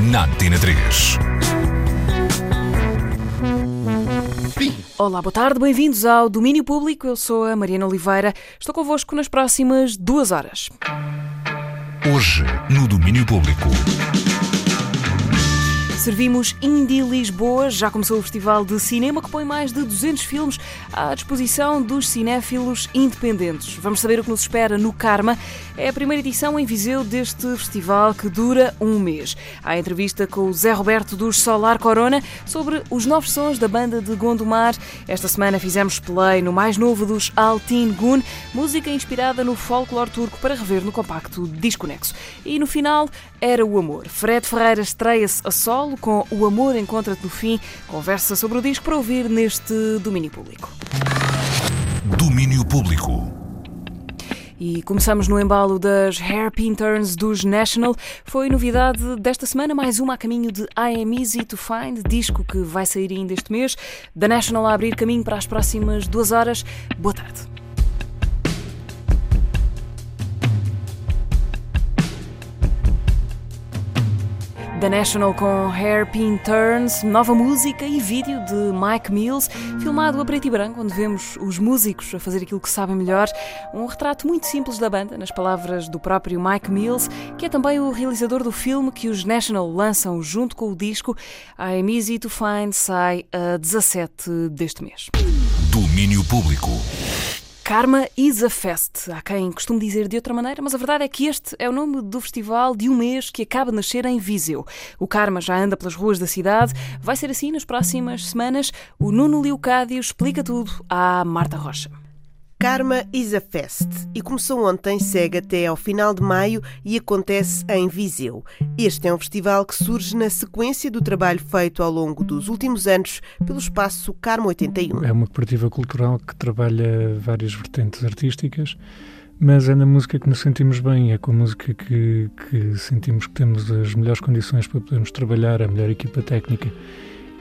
na Antena 3. Olá, boa tarde, bem-vindos ao Domínio Público. Eu sou a Mariana Oliveira. Estou convosco nas próximas duas horas. Hoje, no Domínio Público. Servimos Indie Lisboa. Já começou o Festival de Cinema que põe mais de 200 filmes à disposição dos cinéfilos independentes. Vamos saber o que nos espera no Karma. É a primeira edição em Viseu deste festival que dura um mês. Há entrevista com o Zé Roberto dos Solar Corona sobre os novos sons da banda de Gondomar. Esta semana fizemos play no mais novo dos Altin Gun, música inspirada no folclore turco para rever no compacto Disconexo. E no final, era o amor. Fred Ferreira estreia-se a solo com O Amor Encontra-te no Fim. Conversa sobre o disco para ouvir neste domínio público. Domínio Público. E começamos no embalo das Hairpin Turns dos National. Foi novidade desta semana, mais uma a caminho de I Am Easy to Find, disco que vai sair ainda este mês. Da National a abrir caminho para as próximas duas horas. Boa tarde. The National com Hairpin Turns, nova música e vídeo de Mike Mills, filmado a preto e branco, onde vemos os músicos a fazer aquilo que sabem melhor. Um retrato muito simples da banda, nas palavras do próprio Mike Mills, que é também o realizador do filme que os National lançam junto com o disco I'm Easy to Find, sai a 17 deste mês. Domínio Público. Karma is a Fest. Há quem costume dizer de outra maneira, mas a verdade é que este é o nome do festival de um mês que acaba de nascer em Viseu. O Karma já anda pelas ruas da cidade, vai ser assim nas próximas semanas. O Nuno Leocádio explica tudo à Marta Rocha. Karma is a Fest e começou ontem, segue até ao final de maio e acontece em Viseu. Este é um festival que surge na sequência do trabalho feito ao longo dos últimos anos pelo espaço Karma 81. É uma cooperativa cultural que trabalha várias vertentes artísticas, mas é na música que nos sentimos bem, é com a música que, que sentimos que temos as melhores condições para podermos trabalhar, a melhor equipa técnica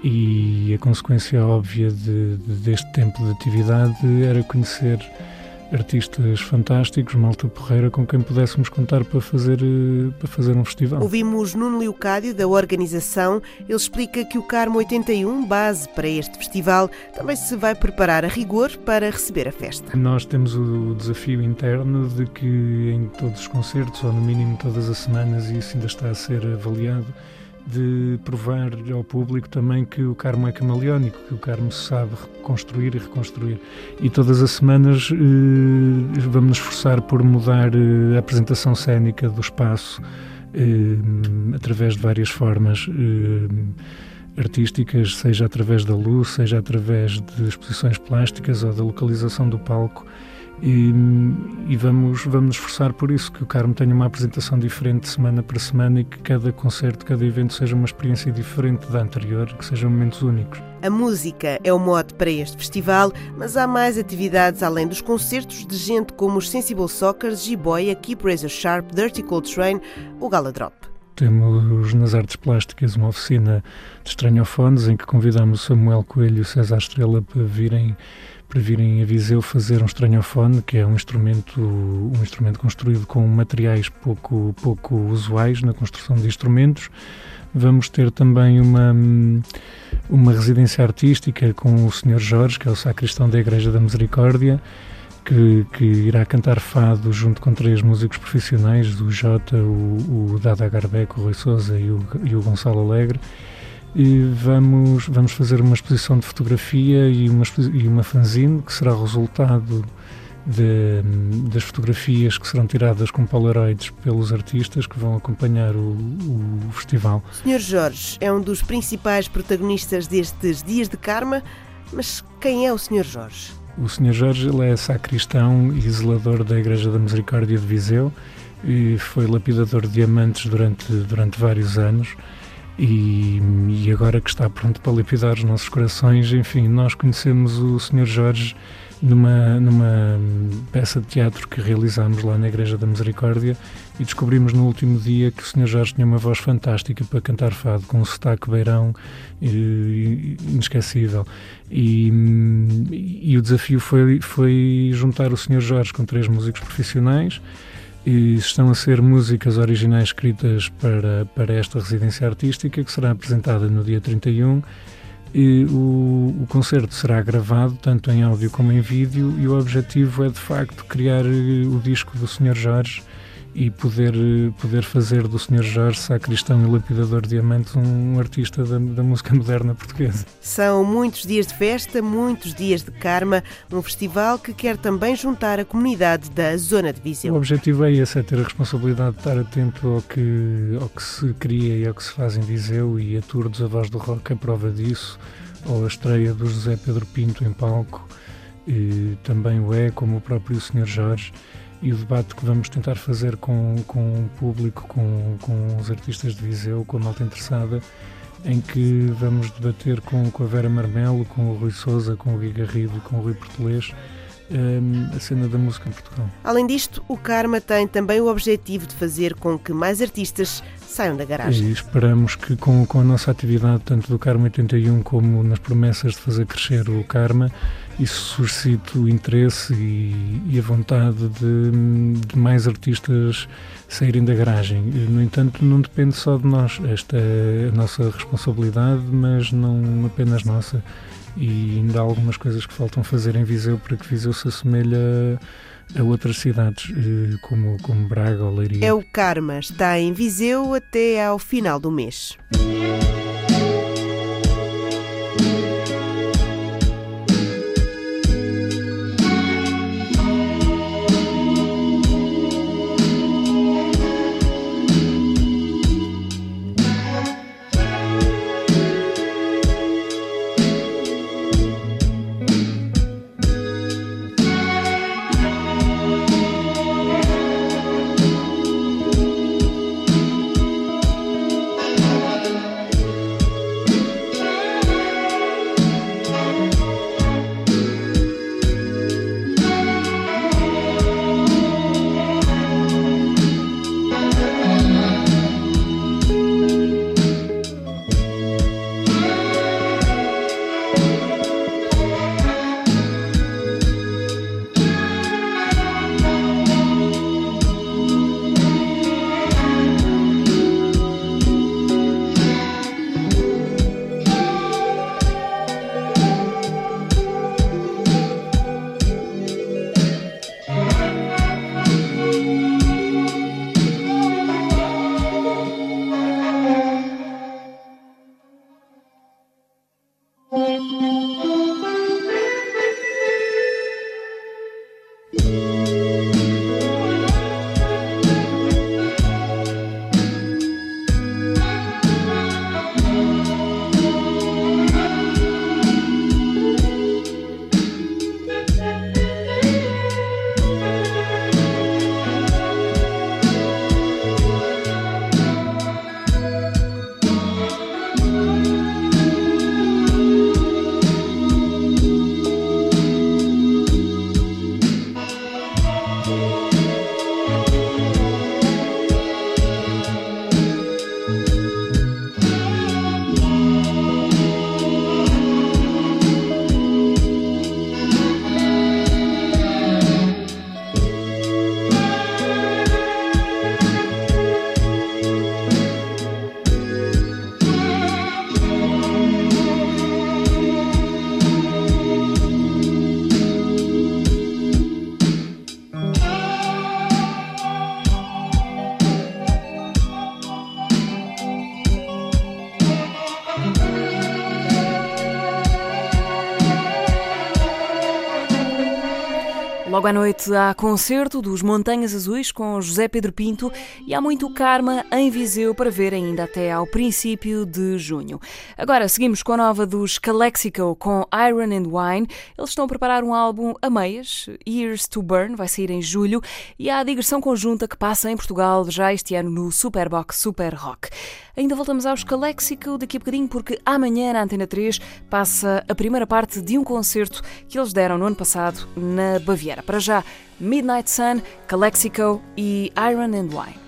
e a consequência óbvia de, de, deste tempo de atividade era conhecer artistas fantásticos, malta porreira com quem pudéssemos contar para fazer, para fazer um festival. Ouvimos Nuno Leocádio, da organização. Ele explica que o Carmo 81, base para este festival, também se vai preparar a rigor para receber a festa. Nós temos o desafio interno de que em todos os concertos, ou no mínimo todas as semanas, e isso ainda está a ser avaliado, de provar ao público também que o Carmo é camaleónico, que o Carmo sabe reconstruir e reconstruir. E todas as semanas eh, vamos nos esforçar por mudar eh, a apresentação cênica do espaço eh, através de várias formas eh, artísticas, seja através da luz, seja através de exposições plásticas ou da localização do palco. E, e, vamos, vamos nos esforçar por isso, que o Carmo tenha uma apresentação diferente semana para semana e que cada concerto, cada evento seja uma experiência diferente da anterior, que sejam momentos únicos. A música é o mote para este festival, mas há mais atividades além dos concertos de gente como os Sensible Soccers, G-Boy, Keep Razor Sharp, Dirty Cold Train ou Gala Drop. Temos nas artes plásticas uma oficina de estranhofones em que convidamos o Samuel Coelho e o César Estrela para virem para virem a Viseu fazer um estranhofone, que é um instrumento, um instrumento construído com materiais pouco, pouco usuais na construção de instrumentos. Vamos ter também uma, uma residência artística com o Sr. Jorge, que é o sacristão da Igreja da Misericórdia, que, que, irá cantar fado junto com três músicos profissionais, o Jota, o, o Dada Garbeco, o Rui Souza e o, e o Gonçalo Alegre e vamos, vamos fazer uma exposição de fotografia e uma, e uma fanzine que será resultado de, das fotografias que serão tiradas com polaroids pelos artistas que vão acompanhar o, o festival. O Sr. Jorge é um dos principais protagonistas destes Dias de Karma, mas quem é o Sr. Jorge? O Sr. Jorge ele é sacristão e zelador da Igreja da Misericórdia de Viseu e foi lapidador de diamantes durante, durante vários anos e, e, agora que está pronto para lapidar os nossos corações. Enfim, nós conhecemos o Sr. Jorge numa, numa peça de teatro que realizámos lá na Igreja da Misericórdia e descobrimos no último dia que o Sr. Jorge tinha uma voz fantástica para cantar fado, com um sotaque beirão inesquecível. E, e o desafio foi, foi juntar o Sr. Jorge com três músicos profissionais e estão a ser músicas originais escritas para, para esta residência artística que será apresentada no dia 31 e o, o concerto será gravado tanto em áudio como em vídeo e o objetivo é de facto criar eh, o disco do Sr. Jorge e poder, poder fazer do Sr. Jorge Sacristão e Lapidador de Diamantes um artista da, da, música moderna portuguesa. São muitos dias de festa, muitos dias de karma, um festival que quer também juntar a comunidade da Zona de Viseu. O objetivo é esse, é ter a responsabilidade de estar atento ao que, ao que se cria e ao que se faz em Viseu e a Tour dos Avós do Rock é prova disso, ou a estreia do José Pedro Pinto em palco, e também o é, como o próprio Sr. Jorge e o debate que vamos tentar fazer com, com o público, com, com os artistas de Viseu, com a malta interessada, em que vamos debater com, com a Vera Marmelo, com o Rui Souza, com o Gui Garrido e com o Rui Portelês um, a cena da música em Portugal. Além disto, o Karma tem também o objetivo de fazer com que mais artistas saiam da garagem. E esperamos que com, com a nossa atividade, tanto do Karma 81 como nas promessas de fazer crescer o Karma, isso suscite o interesse e, e a vontade de, de, mais artistas saírem da garagem. No entanto, não depende só de nós. Esta é a nossa responsabilidade, mas não apenas nossa. E ainda há algumas coisas que faltam fazer em Viseu para que Viseu se assemelhe a, a outras cidades, eh, como, como Braga ou Leiria. É o Karma. Está em Viseu até ao final do mês. Logo à noite há concerto dos Montanhas Azuis com José Pedro Pinto e há muito karma em Viseu para ver ainda até ao princípio de junho. Agora seguimos com a nova dos Calexico com Iron and Wine. Eles estão a preparar um álbum a meias, Years to Burn, vai sair em julho e há a digressão conjunta que passa em Portugal já este ano no Superbox Super Rock. Ainda voltamos aos Calexico daqui a bocadinho, porque amanhã na Antena 3 passa a primeira parte de um concerto que eles deram no ano passado na Baviera. Para já, Midnight Sun, Calexico e Iron and Wine.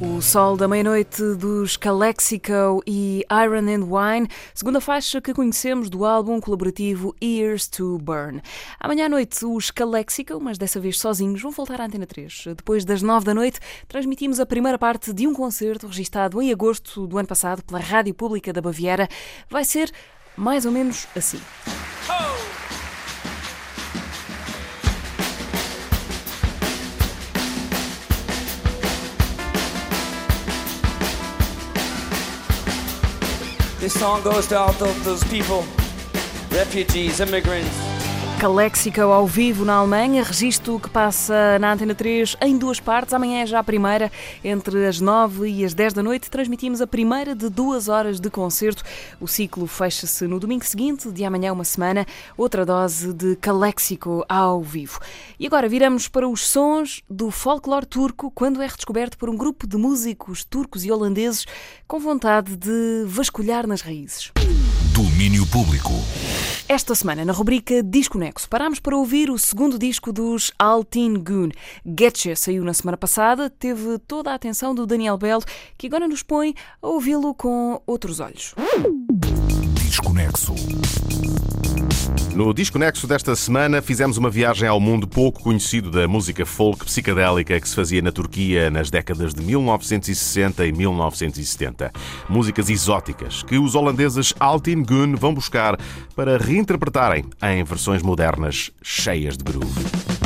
O Sol da Meia-Noite dos Calexico e Iron and Wine, segunda faixa que conhecemos do álbum colaborativo Ears to Burn. Amanhã à noite os Calexico, mas dessa vez sozinhos, vão voltar à Antena 3. Depois das nove da noite, transmitimos a primeira parte de um concerto registado em agosto do ano passado pela Rádio Pública da Baviera. Vai ser mais ou menos assim. This song goes to all those people, refugees, immigrants, Calexico ao vivo na Alemanha, registro que passa na Antena 3 em duas partes. Amanhã é já a primeira, entre as 9 e as 10 da noite. Transmitimos a primeira de duas horas de concerto. O ciclo fecha-se no domingo seguinte, de amanhã uma semana, outra dose de Calexico ao vivo. E agora viramos para os sons do folclore turco, quando é redescoberto por um grupo de músicos turcos e holandeses com vontade de vasculhar nas raízes. Domínio Público. Esta semana, na rubrica Disconexo, parámos para ouvir o segundo disco dos Altin Gun. Getche saiu na semana passada, teve toda a atenção do Daniel Bell, que agora nos põe a ouvi-lo com outros olhos. Desconexo. No Desconexo desta semana fizemos uma viagem ao mundo pouco conhecido da música folk psicadélica que se fazia na Turquia nas décadas de 1960 e 1970. Músicas exóticas que os holandeses Altin Gun vão buscar para reinterpretarem em versões modernas cheias de groove.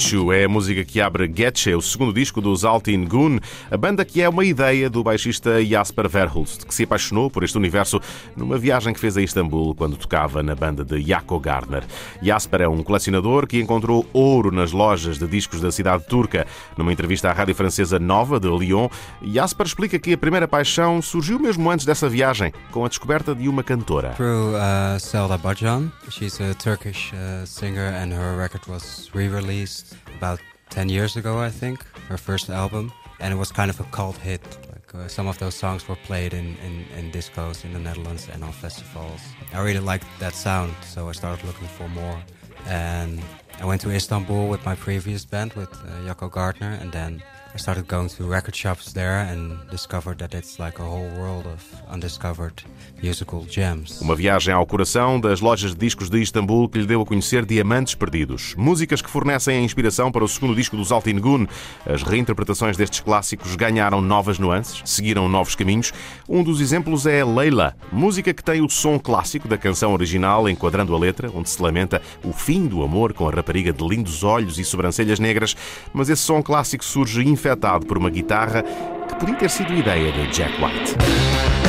Yolchu é a música que abre Getche, o segundo disco dos Altin Gun, a banda que é uma ideia do baixista Jasper Verhulst, que se apaixonou por este universo numa viagem que fez a Istambul quando tocava na banda de Jaco Gardner. Jasper é um colecionador que encontrou ouro nas lojas de discos da cidade turca. Numa entrevista à rádio francesa Nova de Lyon, Jasper explica que a primeira paixão surgiu mesmo antes dessa viagem, com a descoberta de uma cantora. Through uh, Selda Bajan, she's a Turkish uh, singer and her record was re-released released about 10 years ago, I think, her first album, and it was kind of a cult hit. Like uh, some of those songs were played in, in, in discos in the Netherlands and on festivals. I really liked that sound, so I started looking for more. And I went to Istanbul with my previous band with uh, Gardner, and then I started going to record shops there and discovered that it's like a whole world of undiscovered. Uma viagem ao coração das lojas de discos de Istambul que lhe deu a conhecer Diamantes Perdidos. Músicas que fornecem a inspiração para o segundo disco dos Altingun. As reinterpretações destes clássicos ganharam novas nuances, seguiram novos caminhos. Um dos exemplos é Leila, música que tem o som clássico da canção original enquadrando a letra, onde se lamenta o fim do amor com a rapariga de lindos olhos e sobrancelhas negras, mas esse som clássico surge infectado por uma guitarra que podia ter sido ideia de Jack White.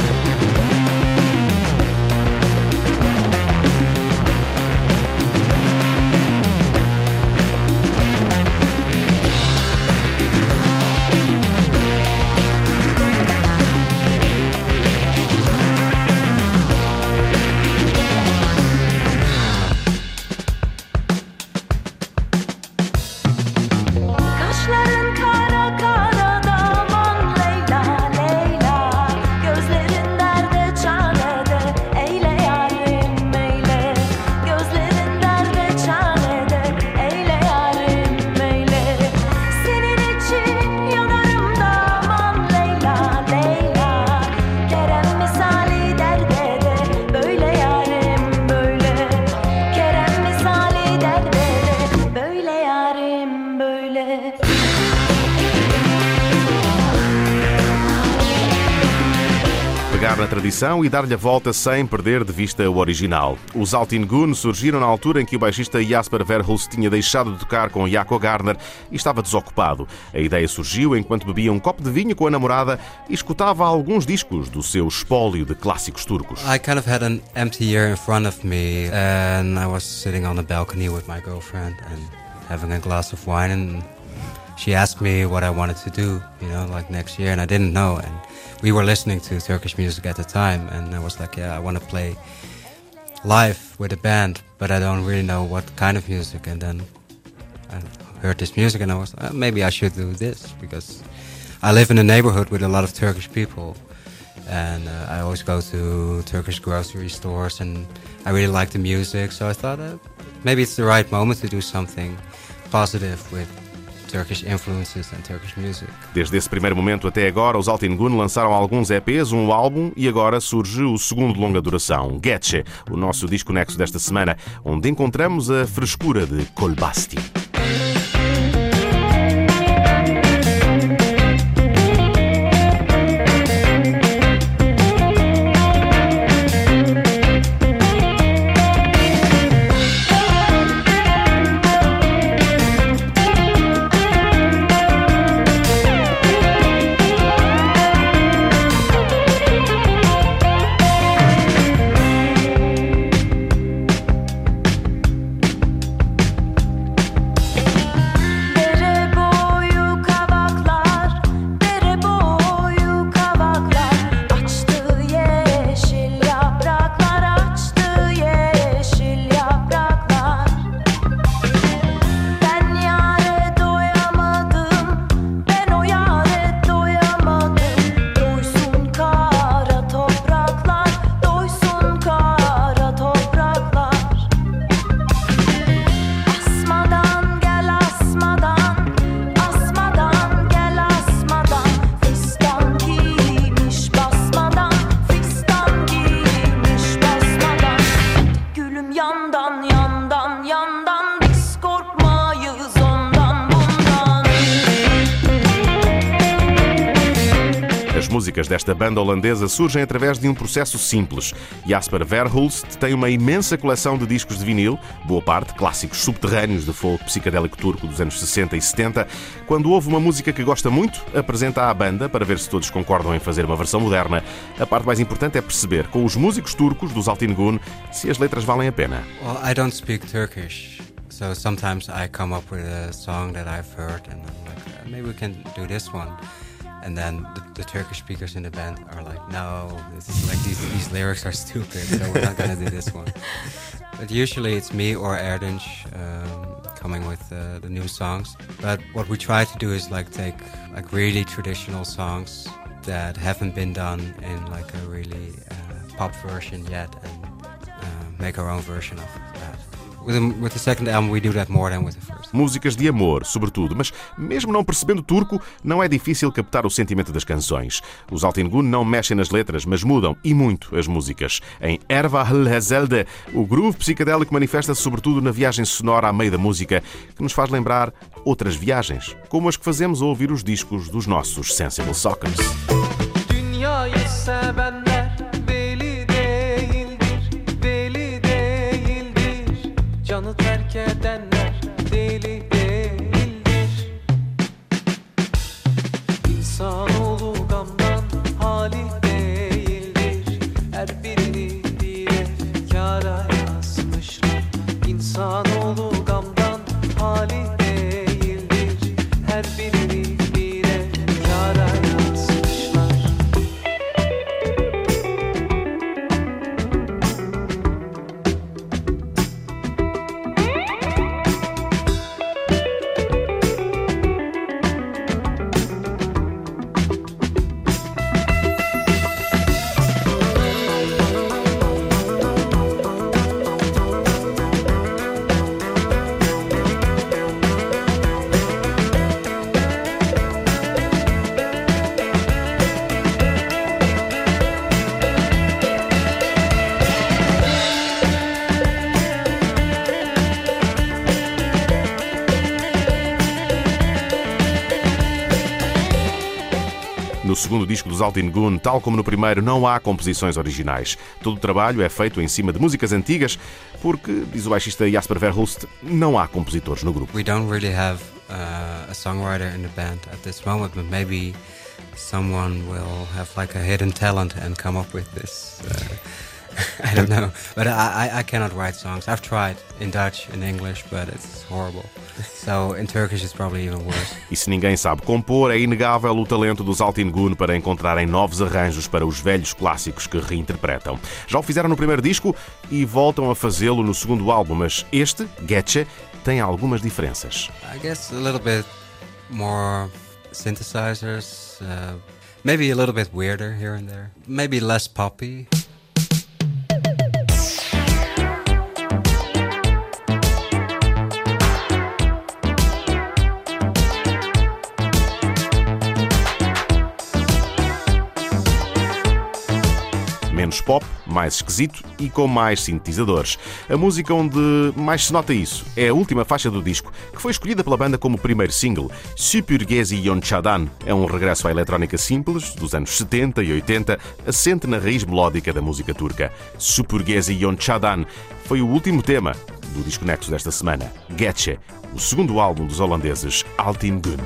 Tradição e dar-lhe a volta sem perder de vista o original. Os Altin Gun surgiram na altura em que o baixista Jasper Verhulst tinha deixado de tocar com Jaco Garner e estava desocupado. A ideia surgiu enquanto bebia um copo de vinho com a namorada e escutava alguns discos do seu espólio de clássicos turcos. I kind of had an empty year in front of me and I was sitting on the balcony with my girlfriend and having a glass of wine and she asked me what I wanted to do, you know, like next year and I didn't know and we were listening to Turkish music at the time, and I was like, yeah, I want to play live with a band, but I don't really know what kind of music. And then I heard this music, and I was uh, maybe I should do this because I live in a neighborhood with a lot of Turkish people, and uh, I always go to Turkish grocery stores, and I really like the music. So I thought uh, maybe it's the right moment to do something positive with Turkish influences and Turkish music. Desde esse primeiro momento até agora, os Altin Gun lançaram alguns EPs, um álbum e agora surge o segundo longa duração, Getche, o nosso disco nexo desta semana, onde encontramos a frescura de Kolbasti. Desta banda holandesa surgem através de um processo simples. Jasper Verhulst tem uma imensa coleção de discos de vinil, boa parte clássicos subterrâneos de folk psicadélico turco dos anos 60 e 70. Quando ouve uma música que gosta muito, apresenta à banda para ver se todos concordam em fazer uma versão moderna. A parte mais importante é perceber, com os músicos turcos dos Altingun, se as letras valem a pena. Well, I don't speak Turkish. So sometimes I come up with a song that I've heard and I'm like, maybe we can do this one. And then the, the, Turkish speakers in the band are like, no, this is like these, these lyrics are stupid, so we're not gonna do this one. But usually it's me or Erdinch um, coming with uh, the new songs. But what we try to do is like take like really traditional songs that haven't been done in like a really uh, pop version yet, and uh, make our own version of that. Músicas de amor, sobretudo, mas mesmo não percebendo turco, não é difícil captar o sentimento das canções. Os Altingun não mexem nas letras, mas mudam, e muito, as músicas. Em Erva Hezelde, o groove psicadélico manifesta-se sobretudo na viagem sonora à meio da música, que nos faz lembrar outras viagens, como as que fazemos ao ouvir os discos dos nossos Sensible Sockers. Canı terk edenler deli değildir. İnsanoğlu gamdan hali değildir. Her birini bir kara yazmışlar İnsan segundo disco dos Altin Gun, tal como no primeiro, não há composições originais. Todo o trabalho é feito em cima de músicas antigas, porque, diz o baixista Jasper Verhulst, não há compositores no grupo. We don't really have uh, a songwriter in the band at this moment, but maybe someone will have like a hidden talent and come up with this. Uh, I don't know, but I, I, I cannot write songs. I've tried in Dutch, in English, but it's horrible. So in Turkish it's probably even worse. E se ninguém sabe compor, é inegável o talento dos Altingun para encontrarem novos arranjos para os velhos clássicos que reinterpretam. Já o fizeram no primeiro disco e voltam a fazê-lo no segundo álbum, mas este, Getche, tem algumas diferenças. I guess a little bit more synthesizers, uh, maybe a little bit weirder here and there, maybe less poppy. Pop, mais esquisito e com mais sintetizadores. A música onde mais se nota isso é a última faixa do disco, que foi escolhida pela banda como primeiro single. Supurgezi Yonchadan é um regresso à eletrónica simples dos anos 70 e 80, assente na raiz melódica da música turca. Supurgezi Yonchadan foi o último tema do disco Nexo desta semana, Getche, o segundo álbum dos holandeses Altin Gun.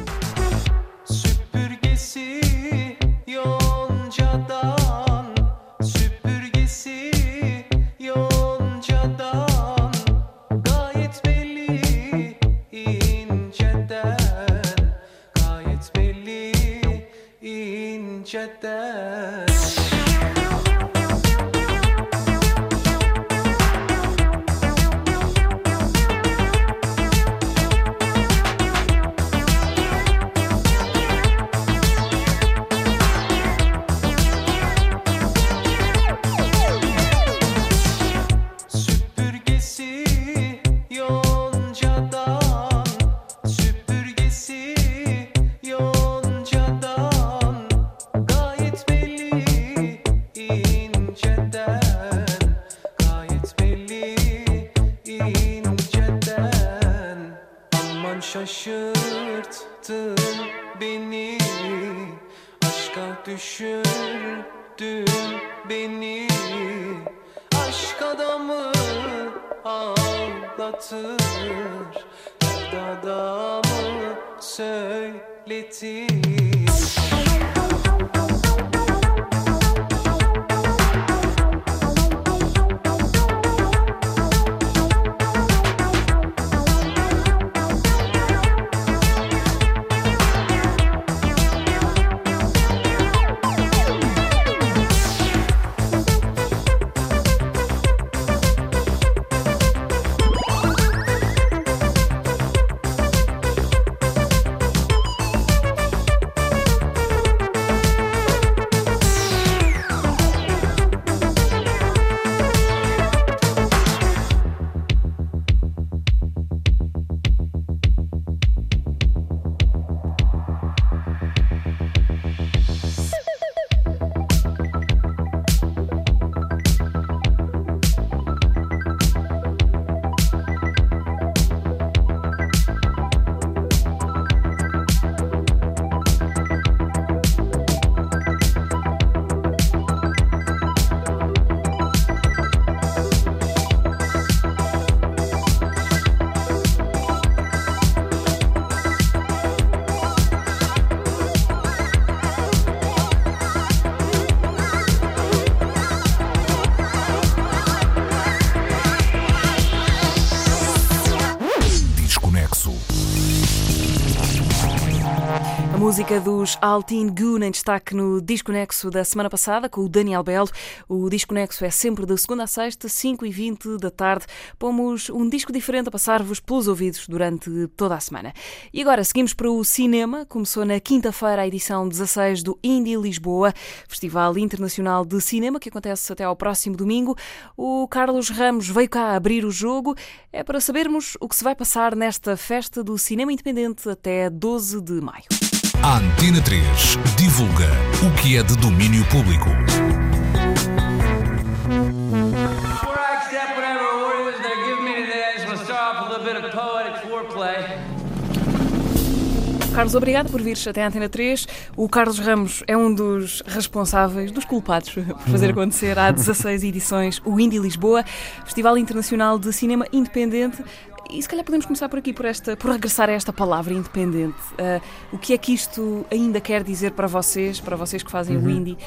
شتان anlatır. Dada mı söyletir. Música dos Altin Goon em destaque no Disco Nexo da semana passada com o Daniel Belo. O Disco Nexo é sempre de segunda a sexta, 5 e 20 da tarde. Pomos um disco diferente a passar-vos pelos ouvidos durante toda a semana. E agora seguimos para o cinema. Começou na quinta-feira a edição 16 do Indie Lisboa, Festival Internacional de Cinema, que acontece até ao próximo domingo. O Carlos Ramos veio cá abrir o jogo. É para sabermos o que se vai passar nesta festa do cinema independente até 12 de maio. A Antena 3 divulga o que é de domínio público. Carlos, obrigado por vires até a Antena 3. O Carlos Ramos é um dos responsáveis, dos culpados, por fazer acontecer há 16 edições o Indie Lisboa, Festival Internacional de Cinema Independente. E se calhar podemos começar por aqui, por, esta, por regressar a esta palavra independente. Uh, o que é que isto ainda quer dizer para vocês, para vocês que fazem o indie uh,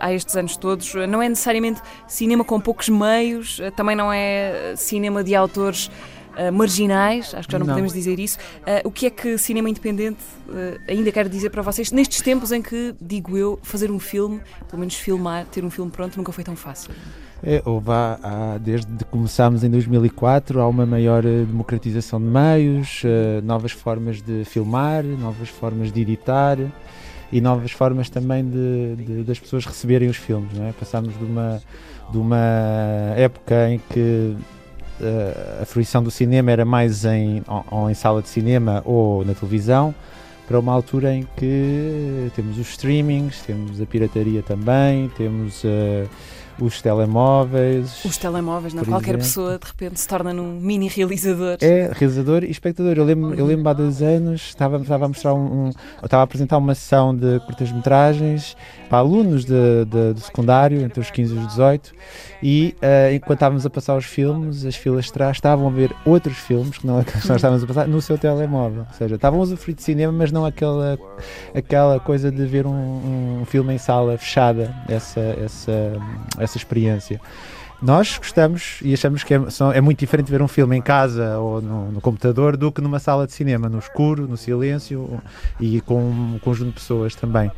há estes anos todos? Não é necessariamente cinema com poucos meios, uh, também não é cinema de autores marginais, acho que já não, não. podemos dizer isso. O que é que cinema independente ainda quer dizer para vocês nestes tempos em que, digo eu, fazer um filme, pelo menos filmar, ter um filme pronto, nunca foi tão fácil? É, houve há, há, desde que começámos em 2004 há uma maior democratização de meios, novas formas de filmar, novas formas de editar e novas formas também de, de, das pessoas receberem os filmes. Não é? Passámos de uma, de uma época em que a fruição do cinema era mais em, ou, em sala de cinema ou na televisão, para uma altura em que temos os streamings, temos a pirataria também, temos uh, os telemóveis. Os telemóveis, não? Qualquer exemplo. pessoa de repente se torna num mini realizador. É, realizador e espectador. Eu lembro, eu lembro há dois anos, estava, estava a mostrar um, um estava a apresentar uma sessão de curtas-metragens para alunos de, de, do secundário, entre os 15 e os 18, e uh, enquanto estávamos a passar os filmes, as filas de trás estavam a ver outros filmes que não aqueles que nós estávamos a passar no seu telemóvel. Ou seja, estavam a usufruir de cinema, mas não aquela, aquela coisa de ver um, um filme em sala fechada, essa, essa, essa experiência. Nós gostamos e achamos que é, é, muito diferente ver um filme em casa ou no, no, computador do que numa sala de cinema, no escuro, no silêncio e com um conjunto de pessoas também.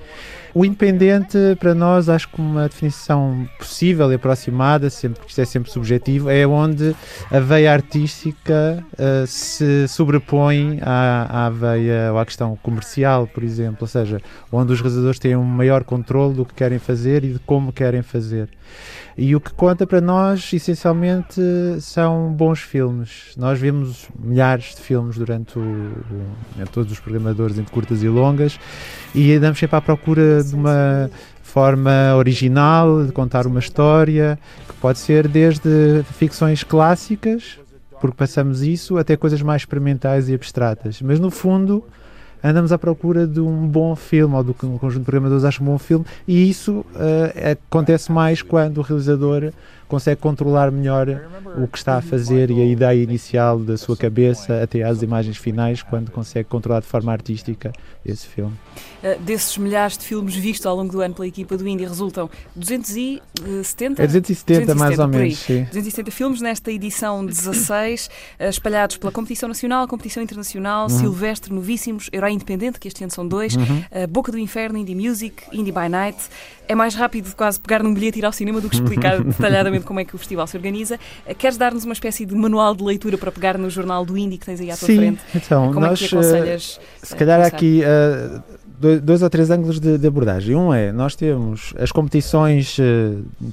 O independente, para nós, acho que uma definição possível e aproximada, sempre que isto é sempre subjetivo, é onde a veia artística uh, se sobrepõe à, à veia ou à questão comercial, por exemplo, ou seja, onde os realizadores têm um maior controle do que querem fazer e de como querem fazer. E o que conta para nós, essencialmente, são bons filmes. Nós vemos milhares de filmes durante o, o, todos os programadores entre curtas e longas e andamos sempre à procura de uma forma original de contar uma história que pode ser desde ficções clássicas, porque passamos isso, até coisas mais experimentais e abstratas. Mas no fundo andamos à procura de um bom filme, ou do que um conjunto de programadores acha um bom filme, e isso uh, acontece mais quando o realizador consegue controlar melhor o que está a fazer e a ideia inicial da sua cabeça até às imagens finais, quando consegue controlar de forma artística esse filme. Uh, desses milhares de filmes vistos ao longo do ano pela equipa do Indie, resultam 270? É 270, 270 mais ou menos, sim. 270 filmes nesta edição 16, uh, espalhados pela competição nacional, competição internacional, uhum. Silvestre, Novíssimos, Herói Independente, que este ano são dois, uhum. uh, Boca do Inferno, Indie Music, Indie by Night. É mais rápido quase pegar num bilhete e ir ao cinema do que explicar detalhadamente como é que o festival se organiza. Queres dar-nos uma espécie de manual de leitura para pegar no jornal do Indie que tens aí à tua Sim, frente? Então, como nós, é que aconselhas? Se calhar aqui uh, dois, dois, ou três ângulos de, de, abordagem. Um é, nós temos as competições,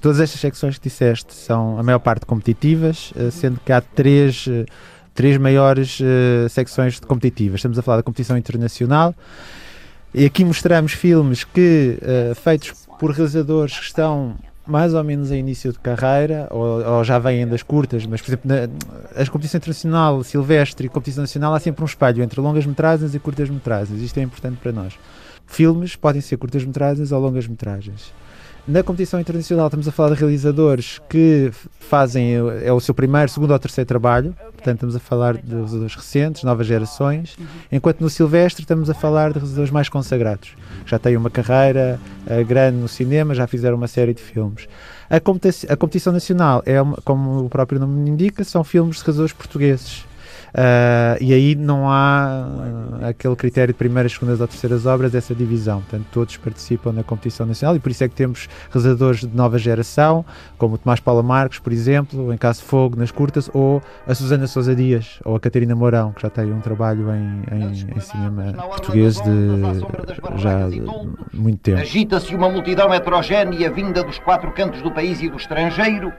todas estas secções que disseste são a maior parte competitivas, uh, sendo que há três três maiores secções competitivas. Estamos a falar da competição internacional. E aqui mostramos filmes que, feitos por realizadores que estão mais ou menos em início de carreira, ou, ou já vêm das curtas, mas, por exemplo, na, as competição internacional, silvestre e competição nacional, há sempre um espelho entre longas-metragens e curtas-metragens. Isto é importante para nós. Filmes podem ser curtas-metragens ou longas-metragens. Na competição internacional estamos a falar de realizadores que fazem é o seu primeiro, segundo ou terceiro trabalho, portanto estamos a falar de realizadores recentes, novas gerações, enquanto no Silvestre estamos a falar de realizadores mais consagrados, já têm uma carreira uh, grande no cinema, já fizeram uma série de filmes. A competição, a competição nacional é, como o próprio nome indica, são filmes de realizadores portugueses e aí não há uh, aquele critério de primeiras, segundas ou terceiras obras, essa divisão. Portanto, todos participam na competição nacional e por isso é que temos realizadores de nova geração, como o Tomás Paula Marques, por exemplo, em Caso Fogo, nas curtas, ou a Susana Sousa Dias, ou a Catarina Mourão, que já tem um trabalho em, em, em cinema português de já de muito tempo. Agita-se uma multidão heterogénea vinda dos quatro cantos do país e do estrangeiro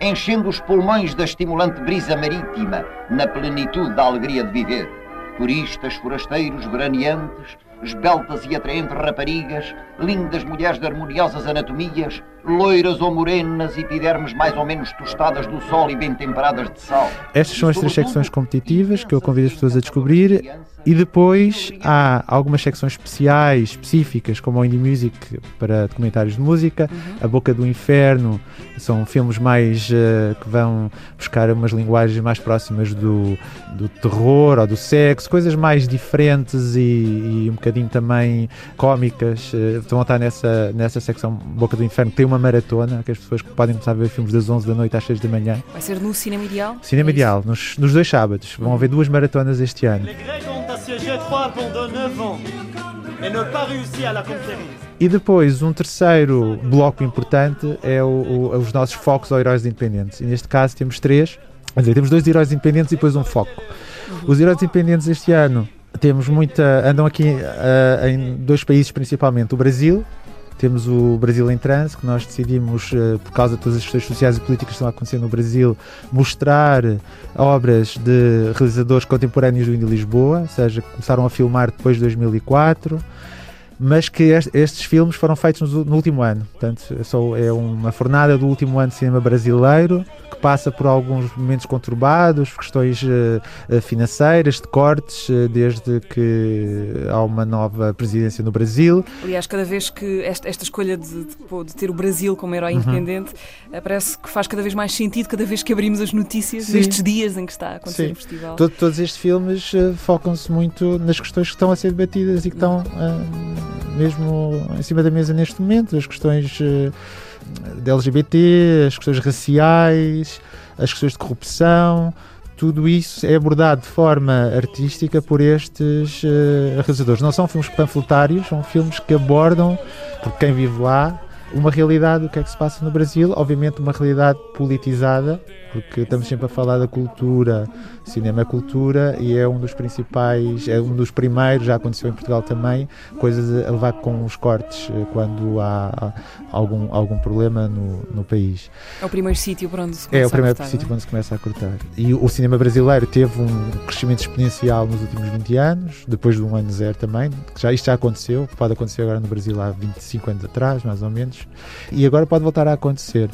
enchendo os pulmões da estimulante brisa marítima, na plenitude da alegria de viver. Turistas, forasteiros, veraneantes, esbeltas e atraentes raparigas, lindas mulheres de harmoniosas anatomias, loiras ou morenas, epidermes mais ou menos tostadas do sol e bem temperadas de sal. Estas são as três secções competitivas que eu convido as pessoas a descobrir. E depois há algumas secções especiais, específicas, como o Indie Music para documentários de música, A Boca do Inferno, são filmes mais uh, que vão buscar umas linguagens mais próximas do, do terror ou do sexo, coisas mais diferentes e, e um bocadinho também cómicas. Uh, vão estar nessa, nessa secção Boca do Inferno, que tem uma maratona, que as pessoas podem começar a ver filmes das 11 da noite às 6 da manhã. Vai ser no Cinema Ideal? Cinema é Ideal, nos, nos dois sábados. Vão haver duas maratonas este ano. E depois, um terceiro bloco importante é o, o, os nossos focos ou heróis independentes. E neste caso temos três, dizer, temos dois heróis independentes e depois um foco. Os heróis independentes este ano temos muita. andam aqui uh, em dois países principalmente, o Brasil. Temos o Brasil em Trans, que nós decidimos, uh, por causa de todas as questões sociais e políticas que estão a acontecer no Brasil, mostrar obras de realizadores contemporâneos do Índio Lisboa, ou seja, começaram a filmar depois de 2004 mas que estes filmes foram feitos no, último ano. Portanto, é uma fornada do último ano de cinema brasileiro que passa por alguns momentos conturbados, questões uh, financeiras, de cortes, uh, desde que há uma nova presidência no Brasil. Aliás, cada vez que esta, esta escolha de, de, de, ter o Brasil como herói uhum. independente uh, parece que faz cada vez mais sentido cada vez que abrimos as notícias Sim. nestes dias em que está a acontecer Sim. o festival. Todo, todos estes filmes focam-se muito nas questões que estão a ser debatidas e que estão mesmo em cima da mesa neste momento, as questões uh, da LGBT, as questões raciais, as questões de corrupção, tudo isso é abordado de forma artística por estes uh, realizadores. Não são filmes panfletários, são filmes que abordam, por quem vive lá, uma realidade do que é que se passa no Brasil, obviamente uma realidade politizada, porque estamos sempre a falar da cultura, cinema é cultura e é um dos principais, é um dos primeiros, já aconteceu em Portugal também, coisas a levar com os cortes eh, quando há, algum, algum problema no, no país. É o primeiro sítio para onde se começa É o primeiro a sítio para onde se começa a cortar. E o cinema brasileiro teve um crescimento exponencial nos últimos 20 anos, depois de um ano zero também, já, isto já aconteceu, pode acontecer agora no Brasil há 25 anos atrás, mais ou menos, e agora pode voltar a acontecer.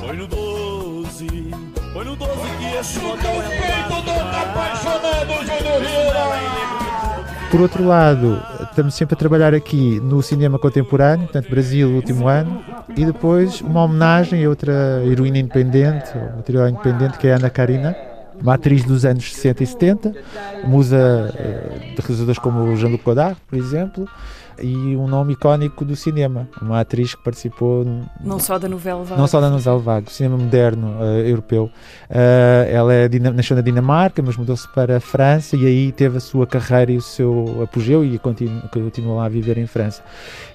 Foi no por outro lado, estamos sempre a trabalhar aqui no cinema contemporâneo, portanto, Brasil, último ano, e depois uma homenagem a outra heroína independente, outra heroína independente, que é a Ana Karina, uma atriz dos anos 60 e 70, musa eh, de realizadores como Jean-Luc Godard, por exemplo, e um nome icónico do cinema, uma atriz que participou não só da novela Vago, não só da novela Vago, cinema moderno uh, europeu. Uh, ela é, nasceu na Dinamarca, mas mudou-se para a França e aí teve a sua carreira e o seu apogeu e continua, continua lá a viver em França.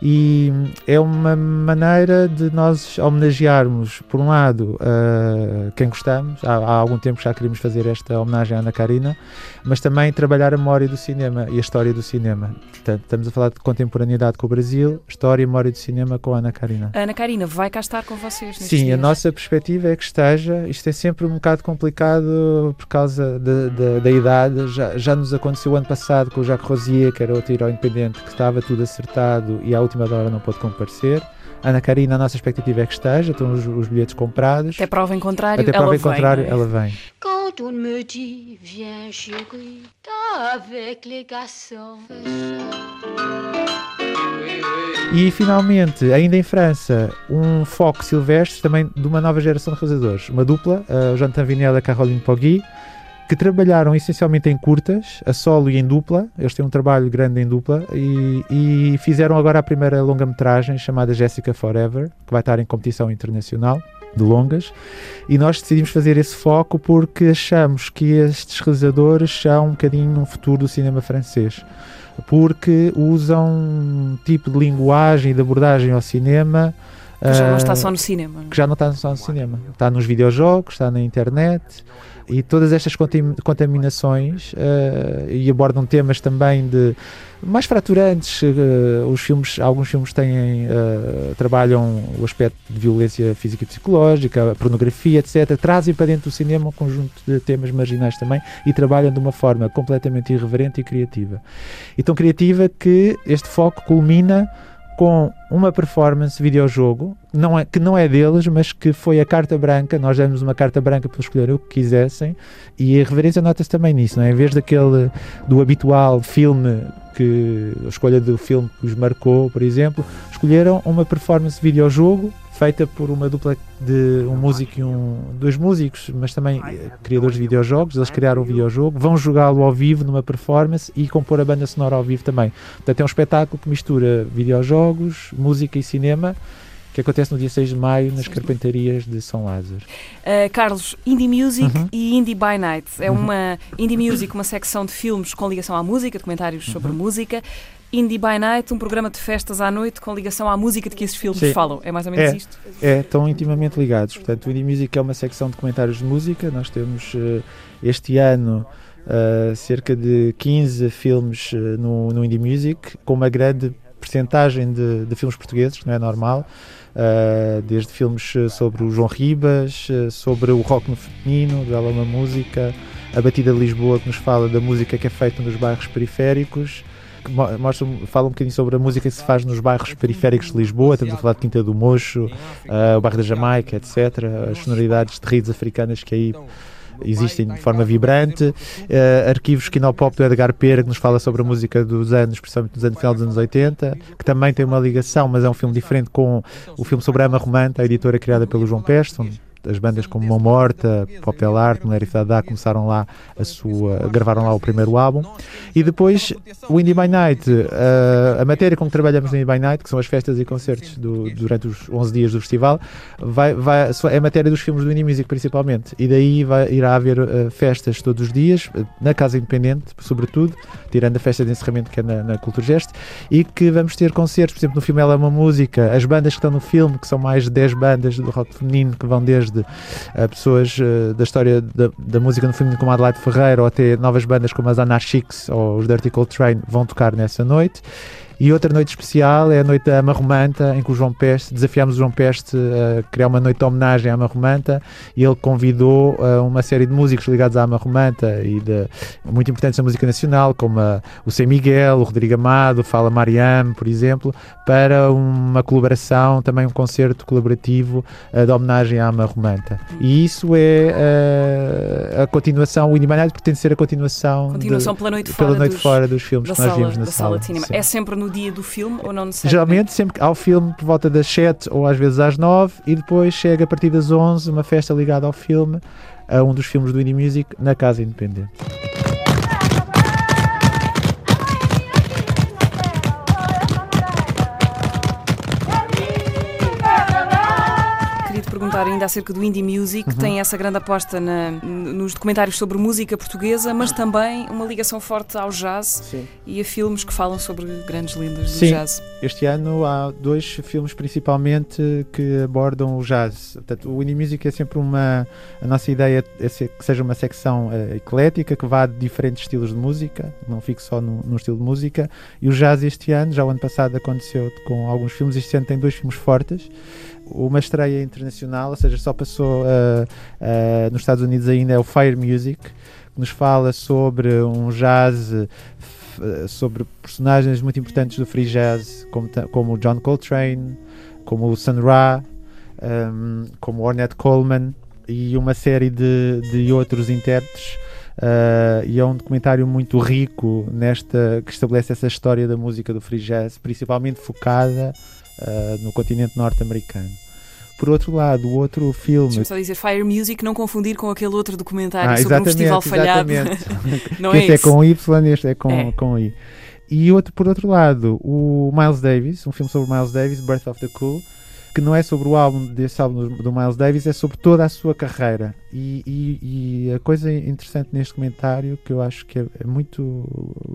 E é uma maneira de nós homenagearmos, por um lado, uh, quem gostamos. Há, há, algum tempo já queríamos fazer esta homenagem à Ana Karina, mas também trabalhar a memória do cinema e a história do cinema. Portanto, estamos a falar de contemporâneo contemporaneidade com o Brasil, História e Memória do Cinema com a Ana Karina. Ana Karina vai cá estar com vocês Sim, dias. a nossa perspectiva é que esteja. Isto é sempre um bocado complicado por causa de, de, da idade. Já, já nos aconteceu ano passado com o Jacques Rosier, que era outro herói independente, que estava tudo acertado e à última hora não pôde comparecer. Ana Karina, a nossa expectativa é que esteja, estão os, os bilhetes comprados. Até prova em contrário, Até prova em contrário, ela vem. Quand on me dit, viens chérie, avec les garçons. E finalmente, ainda em França, um foco silvestre também de uma nova geração de realizadores. Uma dupla, uh, Jonathan Vinel e a Caroline Poggi, que trabalharam essencialmente em curtas, a solo e em dupla. Eles têm um trabalho grande em dupla e, e fizeram agora a primeira longa-metragem chamada Jessica Forever, que vai estar em competição internacional de longas. E nós decidimos fazer esse foco porque achamos que estes realizadores são um bocadinho um futuro do cinema francês porque usam um tipo de linguagem e de abordagem ao cinema que já não está só no cinema. Que já não está só no cinema. Está nos videojogos, está na internet e todas estas contaminações uh, e abordam temas também de mais fraturantes. Uh, os filmes, alguns filmes têm uh, trabalham o aspecto de violência física e psicológica, pornografia, etc. Trazem para dentro do cinema um conjunto de temas marginais também e trabalham de uma forma completamente irreverente e criativa. E tão criativa que este foco culmina com uma performance videojogo não é, que não é deles, mas que foi a carta branca. Nós demos uma carta branca para escolher o que quisessem e a reverência nota-se também nisso, não é? Em vez daquele do habitual filme que a escolha do filme que os marcou, por exemplo, escolheram uma performance videojogo feita por uma dupla de um músico e um dois músicos, mas também eh, criadores de videojogos. Eles criaram o videojogo, vão jogá-lo ao vivo numa performance e compor a banda sonora ao vivo também. Portanto, é um espetáculo que mistura videojogos, música e cinema que acontece no dia 6 de maio nas carpentarias de São Lázaro. Uh, Carlos, Indie Music uhum. e Indie by Night. É uhum. uma Indie Music, uma secção de filmes com ligação à música, documentários uhum. sobre música. Indie by Night, um programa de festas à noite com ligação à música de que esses filmes Sim. falam. É mais ou menos é, isto? É, estão intimamente ligados. Portanto, o Indie Music é uma secção de comentários de música. Nós temos uh, este ano uh, cerca de 15 filmes uh, no, no Indie Music, com uma grande percentagem de, de filmes portugueses, não é normal. Uh, desde filmes sobre o João Ribas, uh, sobre o rock no feminino, do Ela é uma Música, a Batida de Lisboa, que nos fala da música que é feita nos bairros periféricos, mostra, fala um bocadinho sobre a música que se faz nos bairros periféricos de Lisboa, estamos a falar de Quinta do Mocho, uh, o bairro da Jamaica, etc. As sonoridades de redes africanas que aí existem de forma vibrante. Uh, arquivos Kinopop do Edgar Pera, que nos fala sobre a música dos anos, principalmente dos anos final dos anos 80, que também tem uma ligação, mas é um filme diferente com o filme sobre a Ama Romanta, a editora criada pelo João Peste, as bandas como Mão Morta, Popel Art, Mulher e Fadá começaram lá a sua, gravaram lá o primeiro álbum. E depois o Indie by Night, uh, a matéria com que trabalhamos no Indie by Night, que são as festas e concertos do, durante os 11 dias do festival, vai, vai, é a matéria dos filmes do Indie Music principalmente. E daí vai, irá haver uh, festas todos os dias, na Casa Independente, sobretudo, tirando a festa de encerramento que é na, na Cultura Geste, e que vamos ter concertos, por exemplo, no filme Ela é uma Música, as bandas que estão no filme, que são mais de 10 bandas do rock feminino, que vão desde desde uh, pessoas uh, da história da, da, música no feminino como Adelaide Ferreira ou até novas bandas como as Anarchics ou os Dirty Cold Train vão tocar nessa noite. E outra noite especial é a noite da Ama Romanta, em que o João Peste, desafiámos o João Peste a criar uma noite de homenagem à Ama Romanta e ele convidou uh, uma série de músicos ligados à Ama Romanta e de, muito importantes da música nacional, como a, o Sem Miguel, o Rodrigo Amado, o Fala Mariam, por exemplo, para uma colaboração, também um concerto colaborativo uh, de homenagem à Ama Romanta. E isso é uh, a continuação, o Inimanário pretende ser a continuação, continuação de, pela noite, fora, noite dos, fora dos filmes que nós sala, vimos na sala. sala. É sempre no dia do filme ou não necessariamente? Geralmente, sempre ao filme por volta das 7 ou às vezes às 9 e depois chega a partir das 11 uma festa ligada ao filme, a um dos filmes do Indie Music na Casa Independente. Perguntar ainda acerca do Indie Music, uhum. tem essa grande aposta na, nos documentários sobre música portuguesa, mas também uma ligação forte ao jazz Sim. e a filmes que falam sobre grandes lendas do Sim. jazz. Este ano há dois filmes principalmente que abordam o jazz. Portanto, o Indie Music é sempre uma. A nossa ideia é que seja uma secção uh, eclética, que vá de diferentes estilos de música, não fique só no, no estilo de música. E o jazz este ano, já o ano passado aconteceu com alguns filmes, este ano tem dois filmes fortes uma estreia internacional, ou seja, só passou uh, uh, nos Estados Unidos ainda, é o Fire Music, que nos fala sobre um jazz, sobre personagens muito importantes do free jazz, como, como o John Coltrane, como o Sun Ra, um, como o Ornette Coleman e uma série de, de outros intérpretes. Uh, e é um documentário muito rico nesta que estabelece essa história da música do free jazz, principalmente focada uh, no continente norte-americano. Por outro lado, o outro filme. Deixa-me só dizer Fire Music, não confundir com aquele outro documentário ah, sobre um festival falhado. não é este é com Y, este é com, é. com I. E outro, por outro lado, o Miles Davis, um filme sobre Miles Davis, Birth of the Cool, que não é sobre o álbum desse álbum do, Miles Davis, é sobre toda a sua carreira. E, e, e, a coisa interessante neste comentário, que eu acho que é, é, muito,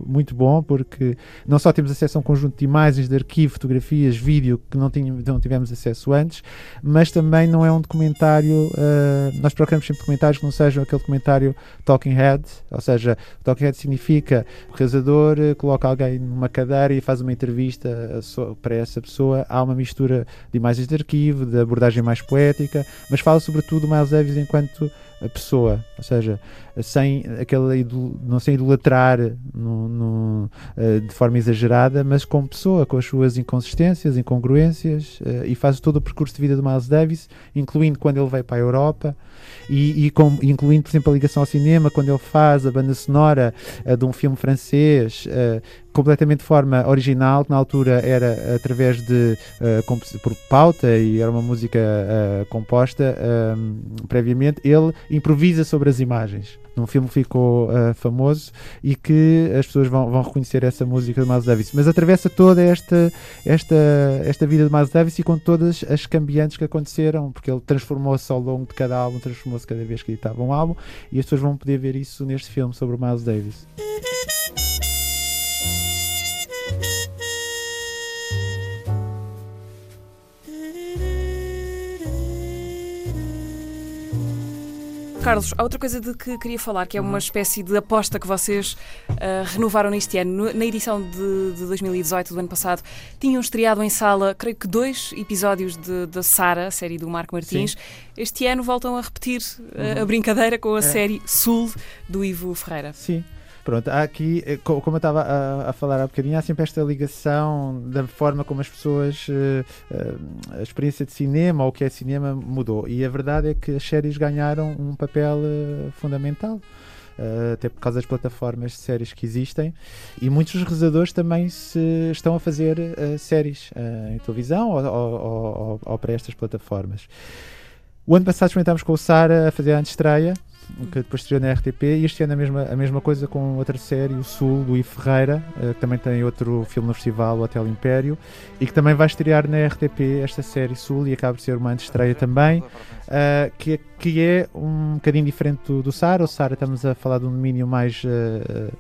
muito bom, porque não só temos acesso a um conjunto de imagens, de arquivo, fotografias, vídeo, que não, tínhamos, não tivemos acesso antes, mas também não é um documentário. Uh, nós procuramos sempre documentários que não sejam aquele documentário Talking Head, ou seja, Talking Head significa o realizador uh, coloca alguém numa cadeira e faz uma entrevista uh, para essa pessoa. Há uma mistura de imagens de arquivo, de abordagem mais poética, mas fala sobretudo Miles Davis enquanto a pessoa, ou seja, sem aquela não sem idolatrar no, no, uh, de forma exagerada, mas como pessoa, com as suas inconsistências, incongruências, uh, e faz todo o percurso de vida de Miles Davis, incluindo quando ele veio para a Europa. E, e com, incluindo, por exemplo, a ligação ao cinema, quando ele faz a banda sonora uh, de um filme francês, completamente de forma original, que na altura era através de uh, por pauta e era uma música uh, composta uh, previamente, ele improvisa sobre as imagens. Num filme que ficou famoso e que as pessoas vão, vão reconhecer essa música de Miles Davis. Mas atravessa toda esta, esta, esta vida de Miles Davis e com todas as cambiantes que aconteceram, porque ele transformou-se ao longo de cada álbum, transformou-se cada vez que editava um álbum, e as pessoas vão poder ver isso neste filme sobre o Miles Davis. Carlos, há outra coisa de que queria falar, que é uma espécie de aposta que vocês uh, renovaram neste ano. Na edição de, de, 2018, do ano passado, tinham estreado em sala, creio que dois episódios da Sara, a série do Marco Martins. Sim. Este ano voltam a repetir uh, uhum. a brincadeira com a é. série Sul, do Ivo Ferreira. Sim. Pronto, há aqui, eh, como eu estava a, a, falar há bocadinho, há sempre esta ligação da forma como as pessoas, uh, uh, a experiência de cinema ou o que é cinema mudou. E a verdade é que as séries ganharam um papel fundamental. Uh, até por causa das plataformas de séries que existem, e muitos dos realizadores também se estão a fazer séries em televisão ou, ou, ou, ou, para estas plataformas. O ano passado experimentámos com o Sara a fazer a estreia que depois estreou na RTP, e este ano a mesma, a mesma coisa com outra série, O Sul, do Ivo Ferreira, uh, que também tem outro filme no festival, O Hotel Império, e que também vai estrear na RTP esta série Sul, e acaba de ser uma estreia também, uh, que, que é um bocadinho diferente do, do Sara. O Sara estamos a falar de um domínio mais. Uh,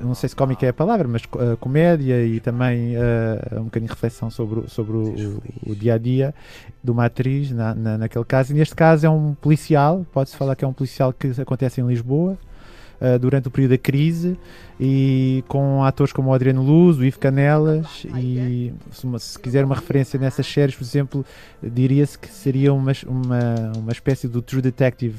não sei se cómica é a palavra, mas uh, comédia e também uh, um bocadinho de reflexão sobre, sobre o, o, dia a dia de uma atriz, na, na, naquele caso. E neste caso é um policial, pode-se falar que é um policial que acontece em Lisboa. Durante o período da crise e com atores como o Adriano Luz, o Ivo Canelas e se, uma, se quiser uma referência nessas séries, por exemplo, diria-se que seria uma, uma, uma espécie do True Detective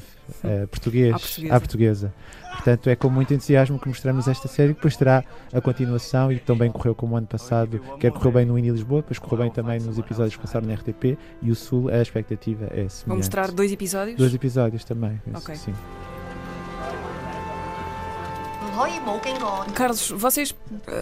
português, à portuguesa. À portuguesa. Portanto, é com muito entusiasmo que mostramos esta série, que depois terá a continuação e também correu como o ano passado, quer correu bem no Indie Lisboa, depois correu bem também nos episódios que passaram na RTP e o Sul, a expectativa é semelhante. Vão mostrar dois episódios? Dois episódios também, okay. sim. Carlos, vocês,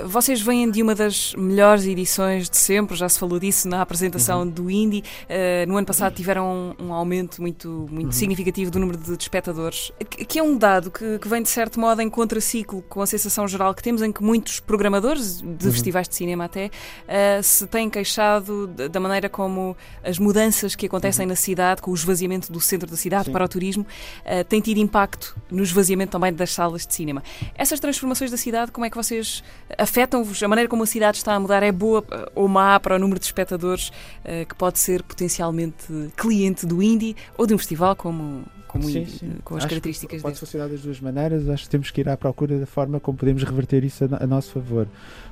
vocês vêm de uma das melhores edições de sempre, já se falou disso na apresentação uhum. do Indie. Uh, no ano passado tiveram um, um aumento muito, muito uhum. significativo do número de espectadores, que, que é um dado que, que, vem de certo modo em contraciclo com a sensação geral que temos em que muitos programadores de uhum. festivais de cinema até uh, se têm queixado da maneira como as mudanças que acontecem uhum. na cidade, com o esvaziamento do centro da cidade Sim. para o turismo, uh, têm tido impacto no esvaziamento também das salas de cinema. Essas transformações da cidade, como é que vocês afetam-vos? A maneira como a cidade está a mudar é boa ou má para o número de espectadores uh, que pode ser potencialmente cliente do indie ou de um festival como, como sim, indie, sim. com as acho características Pode funcionar das duas maneiras, acho que temos que ir à procura da forma como podemos reverter isso a, a nosso favor.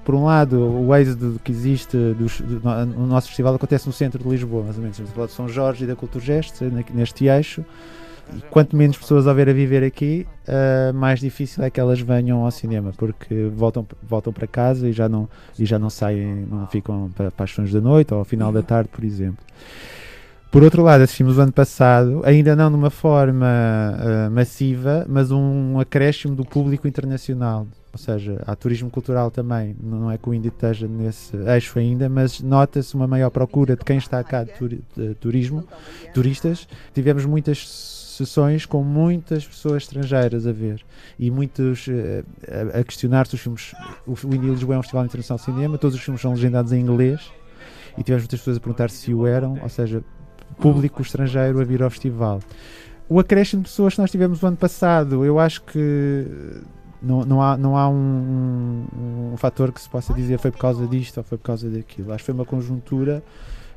Por um lado, o êxodo que existe dos, do, no nosso festival acontece no centro de Lisboa, mais ou menos, no lado de São Jorge e da Culturgest, neste eixo. Quanto menos pessoas houver a viver aqui, uh, mais difícil é que elas venham ao cinema, porque voltam, voltam para casa e já não, e já não saem, não ficam para, para as sessões da noite ou ao final da tarde, por exemplo. Por outro lado, assistimos o ano passado, ainda não de uma forma uh, massiva, mas um acréscimo do público internacional. Ou seja, há turismo cultural também, não é que o Índia esteja nesse eixo ainda, mas nota-se uma maior procura de quem está cá de turismo, turistas. Tivemos muitas sessões com muitas pessoas estrangeiras a ver e muitos uh, a, a, questionar se os filmes. O, o Indie Lisboa é um festival internacional de cinema, todos os filmes são legendados em inglês e tivemos muitas pessoas a perguntar se o eram, ou seja, público estrangeiro a vir ao festival. O acréscimo de pessoas que nós tivemos o ano passado, eu acho que não, não há, não há um, um, um fator que se possa dizer foi por causa disto ou foi por causa daquilo. Acho que foi uma conjuntura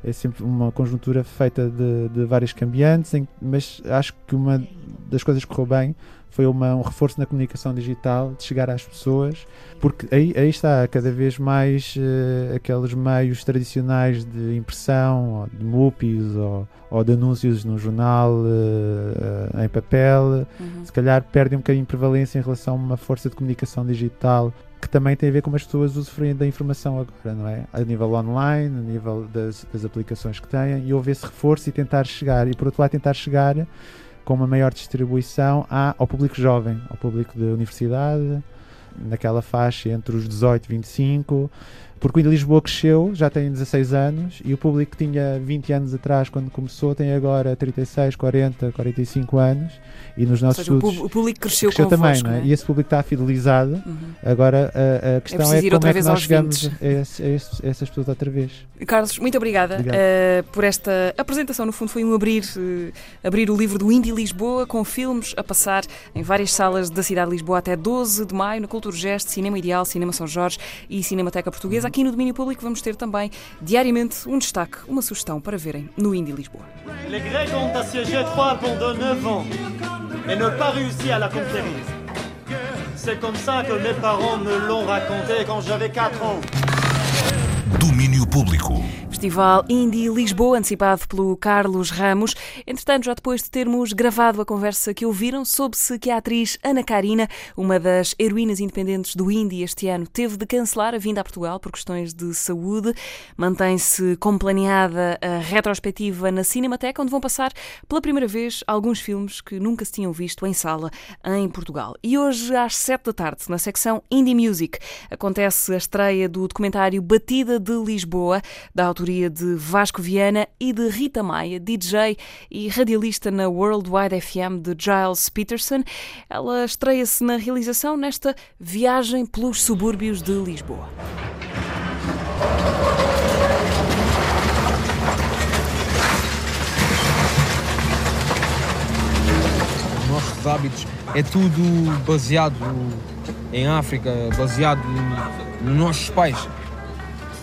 é sempre uma conjuntura feita de, de várias cambiantes, em, mas acho que uma das coisas que correu bem foi uma, um reforço na comunicação digital, de chegar às pessoas, porque aí, aí está cada vez mais uh, aqueles meios tradicionais de impressão, de MUPIs ou, ou de anúncios no jornal uh, uh, em papel, uhum. se calhar perdem um bocadinho de prevalência em relação a uma força de comunicação digital que também tem a ver com as pessoas usufruem da informação agora, não é? A nível online, a nível das, das aplicações que têm, e houve esse reforço e tentar chegar, e por outro lado tentar chegar com uma maior distribuição ao público jovem, ao público de universidade, naquela faixa entre os 18 e 25, porque o Lisboa cresceu, já tem 16 anos, e o público que tinha 20 anos atrás, quando começou, tem agora 36, 40, 45 anos. E nos nossos seja, estudos. O público cresceu, cresceu convosco, também, não é? E esse público está fidelizado. Uhum. Agora a, a questão é, é, como é que nós chegamos 20. a, esse- a esse- a essas pessoas outra vez. Carlos, muito obrigada eh, por esta apresentação. No fundo, foi um abrir, eh, abrir o livro do Indie Lisboa, com filmes a passar em várias salas da cidade de Lisboa até 12 de maio, na Cultura Gesto, Cinema Ideal, Cinema São Jorge e Cinemateca Portuguesa. Aqui no domínio público vamos ter também, diariamente, um destaque, uma sugestão para verem no Indie Lisboa. Les Grecs ont assiégé Troie pendant 9 ans et n'ont pas réussi à la conquérir. C'est comme ça que mes parents me l'ont raconté quand j'avais 4 ans. Domínio Público. Festival Indie Lisboa, antecipado pelo Carlos Ramos. Entretanto, já depois de termos gravado a conversa que ouviram, soube-se que a atriz Ana Karina, uma das heroínas independentes do Indie este ano, teve de cancelar a vinda a Portugal por questões de saúde. Mantém-se como planeada a retrospectiva na Cinemateca, onde vão passar pela primeira vez alguns filmes que nunca se tinham visto em sala em Portugal. E hoje, às sete da tarde, na secção Indie Music, acontece a estreia do documentário Batida de Lisboa, da autoria de Vasco Viana e de Rita Maia, DJ e radialista na Worldwide FM de Giles Peterson. Ela estreia-se na realização nesta viagem pelos subúrbios de Lisboa. Os nossos hábitos é tudo baseado em África, baseado nos nossos pais.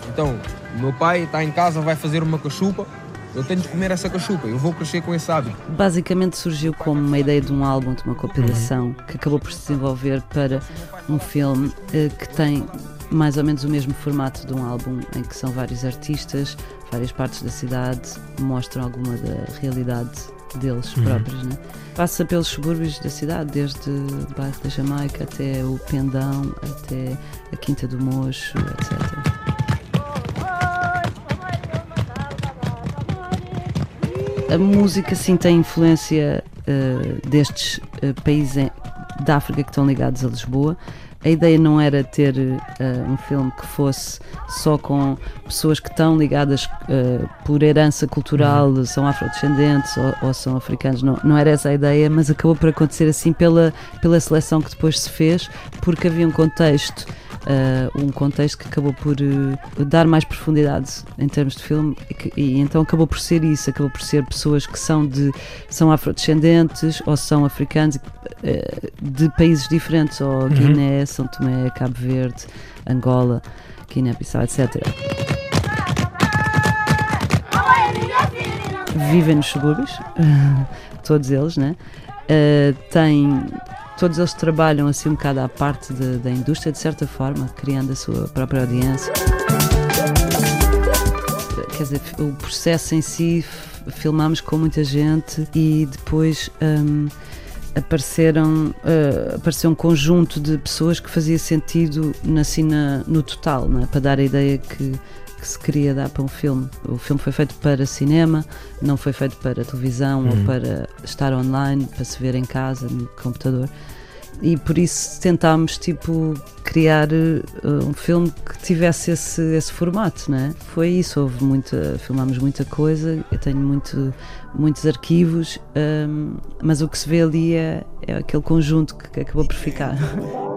Então, meu pai está em casa, vai fazer uma cachupa, eu tenho de comer essa cachupa, eu vou crescer com esse hábito. Basicamente surgiu como uma ideia de um álbum, de uma compilação, que acabou por se desenvolver para um filme eh, que tem mais ou menos o mesmo formato de um álbum, em que são vários artistas, várias partes da cidade, mostram alguma da realidade deles Uhum. próprios. Né? Passa pelos subúrbios da cidade, desde o bairro da Jamaica até o Pendão, até a Quinta do Mocho, etc. A música sim tem influência eh, destes eh, países da África que estão ligados a Lisboa. A ideia não era ter eh, um filme que fosse só com pessoas que estão ligadas eh, por herança cultural, são afrodescendentes ou, ou são africanos. Não, não era essa a ideia, mas acabou por acontecer assim pela, pela seleção que depois se fez, porque havia um contexto uh, um contexto que acabou por uh, dar mais profundidade em termos de filme e, que- e então acabou por ser isso, acabou por ser pessoas que são de são afrodescendentes ou são africanos uh, de países diferentes, ou Guiné, São Tomé, Cabo Verde, Angola, Guiné-Bissau, etc. Vivem nos subúrbios, todos eles, né? Uh, têm todos eles trabalham assim um bocado à parte de- da indústria, de certa forma, criando a sua própria audiência. Quer dizer, o processo em si, filmámos com muita gente e depois hum, apareceram, uh, apareceu um conjunto de pessoas que fazia sentido na, assim, na- no total, não é? para dar a ideia que, que se queria dar para um filme. O filme foi feito para cinema, não foi feito para televisão ou Uhum. para estar online, para se ver em casa, no computador. E por isso tentámos tipo criar eh, um filme que tivesse esse, esse formato, né? Foi isso, houve muita, filmámos muita coisa, eu tenho muito, muitos arquivos, hum, mas o que se vê ali é, é aquele conjunto que, que acabou por ficar.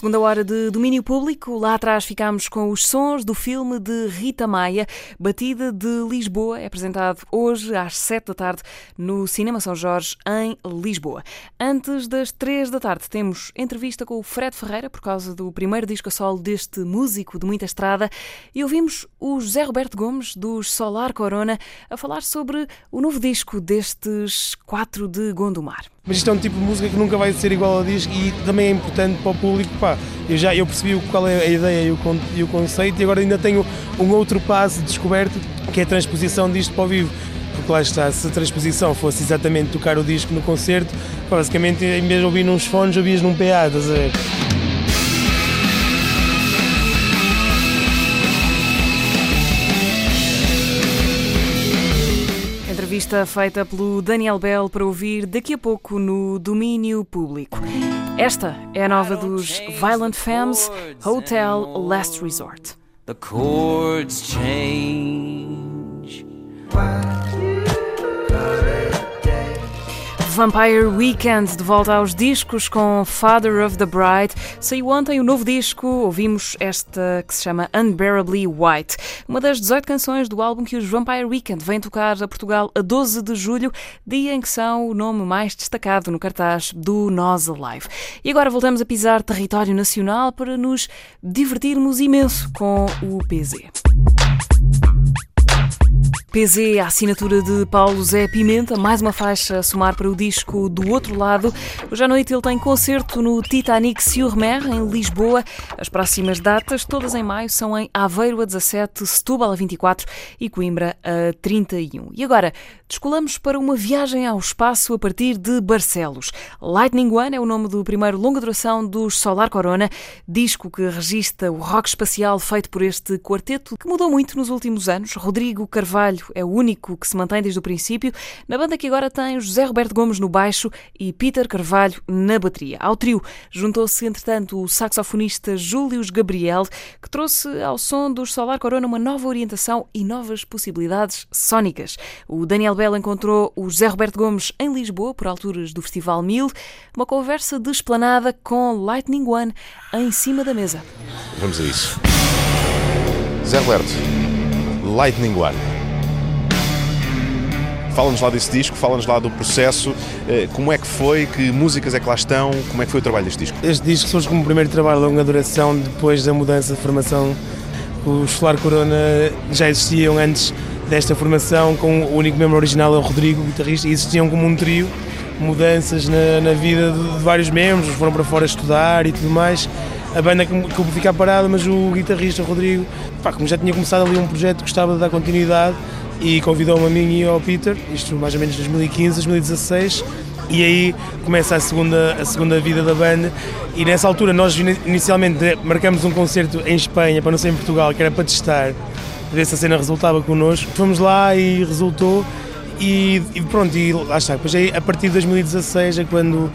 Segunda hora de domínio público. Lá atrás ficámos com os sons do filme de Rita Maia, Batida de Lisboa. É apresentado hoje às sete da tarde no Cinema São Jorge, em Lisboa. Antes das três da tarde, temos entrevista com o Fred Ferreira, por causa do primeiro disco a solo deste músico de muita estrada. E ouvimos o José Roberto Gomes, dos Solar Corona, a falar sobre o novo disco destes quatro de Gondomar. Mas isto é um tipo de música que nunca vai ser igual ao disco e também é importante para o público. Pá, eu já eu percebi qual é a ideia e o, o conceito e agora ainda tenho um outro passo descoberto que é a transposição disto para o vivo. Porque lá está, se a transposição fosse exatamente tocar o disco no concerto, basicamente em vez de ouvir nos fones, ouvias num PA, estás a ver? Entrevista feita pelo Daniel Bell para ouvir daqui a pouco no domínio público. Esta é a nova dos Violent Femmes, Hotel Last Resort. The chords change. Vampire Weekend, de volta aos discos com Father of the Bride. Saiu ontem o novo disco, ouvimos esta que se chama Unbearably White, uma das 18 canções do álbum que os Vampire Weekend vêm tocar a Portugal a 12 de julho, dia em que são o nome mais destacado no cartaz do Nós Alive. E agora voltamos a pisar território nacional para nos divertirmos imenso com o PZ. PZ, a assinatura de Paulo Zé Pimenta, mais uma faixa a somar para o disco do outro lado. Hoje à noite ele tem concerto no Titanic sur Mer, em Lisboa. As próximas datas, todas em maio, são em Aveiro a 17, Setúbal a 24 e Coimbra a 31. E agora, descolamos para uma viagem ao espaço a partir de Barcelos. Lightning One é o nome do primeiro longa duração dos Solar Corona, disco que registra o rock espacial feito por este quarteto que mudou muito nos últimos anos. Rodrigo Carvalho é o único que se mantém desde o princípio, na banda que agora tem José Roberto Gomes no baixo e Peter Carvalho na bateria. Ao trio juntou-se, entretanto, o saxofonista Júlio Gabriel, que trouxe ao som dos Solar Corona uma nova orientação e novas possibilidades sónicas. O Daniel Bell encontrou o José Roberto Gomes em Lisboa, por alturas do Festival Mil, uma conversa desplanada com Lightning One em cima da mesa. Vamos a isso. Zé Roberto, Lightning One. Fala-nos lá desse disco, fala-nos lá do processo, eh, como é que foi, que músicas é que lá estão, como é que foi o trabalho deste disco? Este disco surge como o primeiro trabalho de longa duração depois da mudança de formação. Os Solar Corona já existiam antes desta formação, com o único membro original é o Rodrigo, o guitarrista, e existiam como um trio, mudanças na, na vida de, de, vários membros, foram para fora estudar e tudo mais. A banda acabou por ficar parada, mas o guitarrista Rodrigo, pá, como já tinha começado ali um projeto, gostava de dar continuidade e convidou-me a mim e ao Peter, isto mais ou menos 2015, 2016, e aí começa a segunda, a segunda vida da banda. E nessa altura, nós inicialmente marcamos um concerto em Espanha, para não ser em Portugal, que era para testar, ver se a cena resultava connosco. Fomos lá e resultou. E, e, pronto, e lá está. Depois aí, a partir de 2016 é quando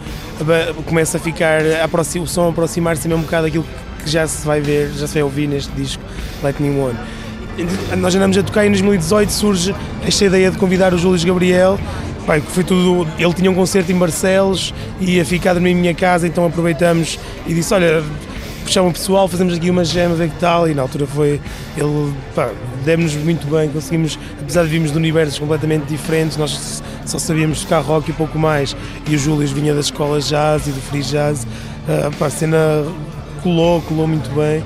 começa a ficar a o som aproximar-se um bocado daquilo que já se vai ver, já se vai ouvir neste disco Lightning One. Nós andamos a tocar e em 2018 surge esta ideia de convidar o Júlio Gabriel. Foi tudo, ele tinha um concerto em Barcelos e ia ficar na minha casa, então aproveitamos e disse: Olha, chama o pessoal, fazemos aqui uma jam, ver que tal. E na altura foi, ele, pá, demos-nos muito bem, conseguimos, apesar de virmos de universos completamente diferentes, nós só sabíamos tocar rock e pouco mais. E o Júlio vinha das escolas jazz e do free jazz, uh, pá, a cena colou, colou muito bem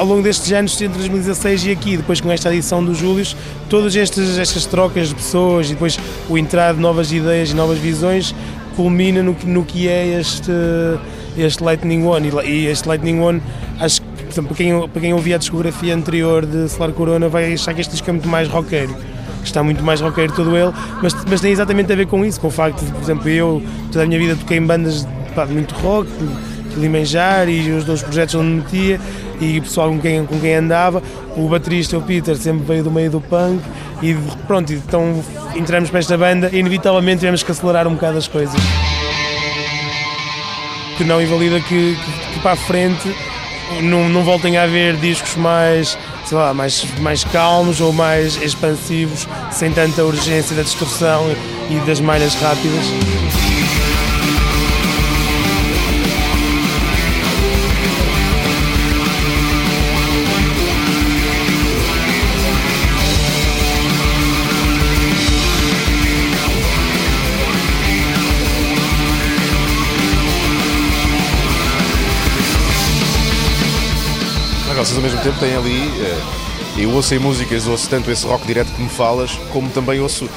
ao longo destes anos, entre 2016 e aqui, depois com esta edição do Július, todas estas, estas trocas de pessoas e depois o entrar de novas ideias e novas visões culmina no, no que é este, este Lightning One. E, este Lightning One, acho que, para quem, para quem ouvia a discografia anterior de Solar Corona, vai achar que este disco é muito mais roqueiro. que está muito mais roqueiro todo ele, mas, mas tem exatamente a ver com isso, com o facto de, por exemplo, eu toda a minha vida toquei em bandas pá, de muito rock, Limanjar e os dois projetos onde me metia e o pessoal com quem, com quem andava. O baterista, o Peter, sempre veio do meio do punk e pronto, então entramos para esta banda e inevitavelmente tivemos que acelerar um bocado as coisas. Que não invalida que, que, que para a frente não, não voltem a haver discos mais, sei lá, mais, mais calmos ou mais expansivos, sem tanta urgência da distorção e das malhas rápidas. Ao mesmo tempo têm ali. eh, Eu ouço em músicas, ouço tanto esse rock direto que me falas, como também ouço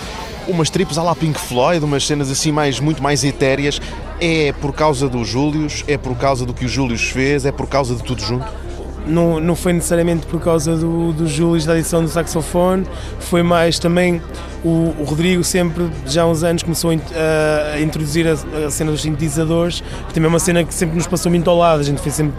umas trips à la Pink Floyd, umas cenas assim mais, muito mais etéreas. É por causa do Július, é por causa do que o Július fez, é por causa de tudo junto? não, não foi necessariamente por causa do, do Júlio da adição do saxofone, foi mais também o, o Rodrigo sempre, já há uns anos, começou a, a- a introduzir a, a cena dos sintetizadores, que também é uma cena que sempre nos passou muito ao lado, a gente fez sempre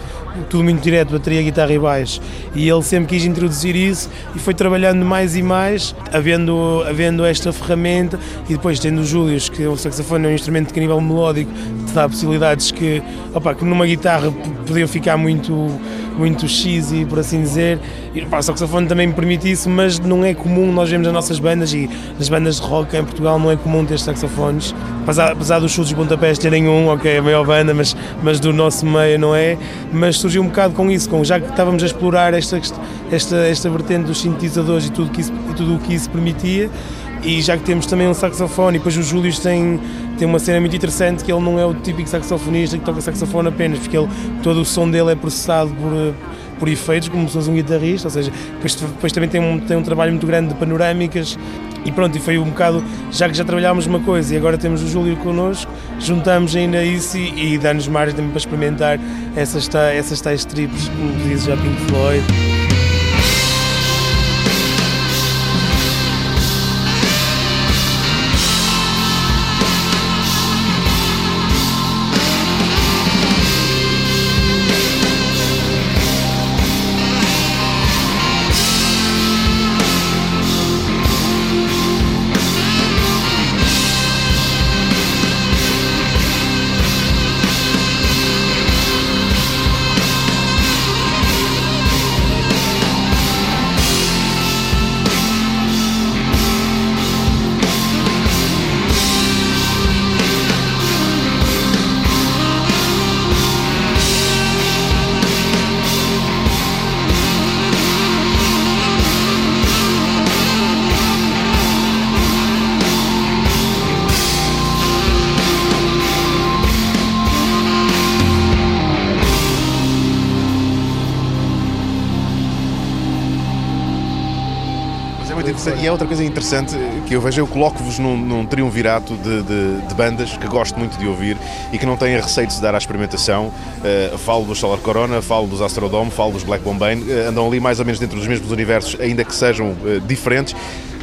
tudo muito direto, bateria, guitarra e baixo, e ele sempre quis introduzir isso e foi trabalhando mais e mais, havendo, havendo esta ferramenta e depois tendo o Júlio, que o saxofone é um instrumento que a nível melódico te dá possibilidades que, opa, que numa guitarra podiam ficar muito muito cheesy, por assim dizer. E pá, o saxofone também me permite isso, mas não é comum, nós vemos nas nossas bandas e nas bandas de rock em Portugal não é comum ter saxofones. Apesar, apesar dos chutes de pontapés terem um, ok, a maior banda, mas, mas do nosso meio não é. Mas surgiu um bocado com isso, com, já que estávamos a explorar esta, esta, esta vertente dos sintetizadores e tudo, que isso, e tudo o que isso permitia, e já que temos também um saxofone, e depois o Júlio tem, tem uma cena muito interessante que ele não é o típico saxofonista que toca saxofone apenas, porque ele, todo o som dele é processado por, por efeitos, como se fosse um guitarrista, ou seja, depois, depois também tem um, tem um trabalho muito grande de panorâmicas e pronto, e foi um bocado, já que já trabalhámos uma coisa e agora temos o Júlio connosco, juntamos ainda isso e, e dá-nos margem para experimentar essas, essas tais trips, como dizes já Pink Floyd. Interessante. E é outra coisa interessante que eu vejo, eu coloco-vos num, num triunvirato de, de- de bandas que gosto muito de ouvir e que não têm receio de se dar à experimentação. Uh, falo dos Solar Corona, falo dos Astrodome, falo dos Black Bombay, uh, andam ali mais ou menos dentro dos mesmos universos, ainda que sejam uh, diferentes.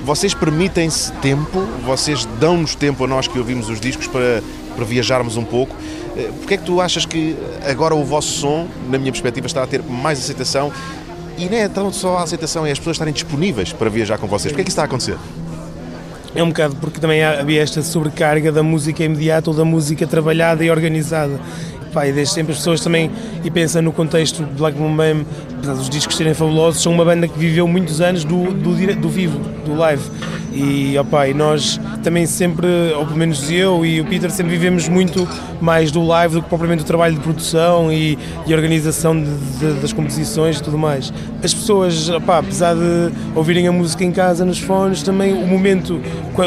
Vocês permitem-se tempo, vocês dão-nos tempo a nós que ouvimos os discos para, para viajarmos um pouco. Porquê é que tu achas que agora o vosso som, na minha perspectiva, está a ter mais aceitação e não é tão só a aceitação, é as pessoas estarem disponíveis para viajar com vocês. Porquê é que isso está a acontecer? É um bocado porque também havia esta sobrecarga da música imediata ou da música trabalhada e organizada. Pá, e desde sempre as pessoas também, e pensam no contexto de Black Bombay, apesar dos discos serem fabulosos, são uma banda que viveu muitos anos do, do, do vivo, do live. E, opá, e nós também sempre, ou pelo menos eu e o Peter, sempre vivemos muito mais do live do que propriamente do trabalho de produção e, e organização de- de- das composições e tudo mais. As pessoas, opá, apesar de ouvirem a música em casa, nos fones, também o momento,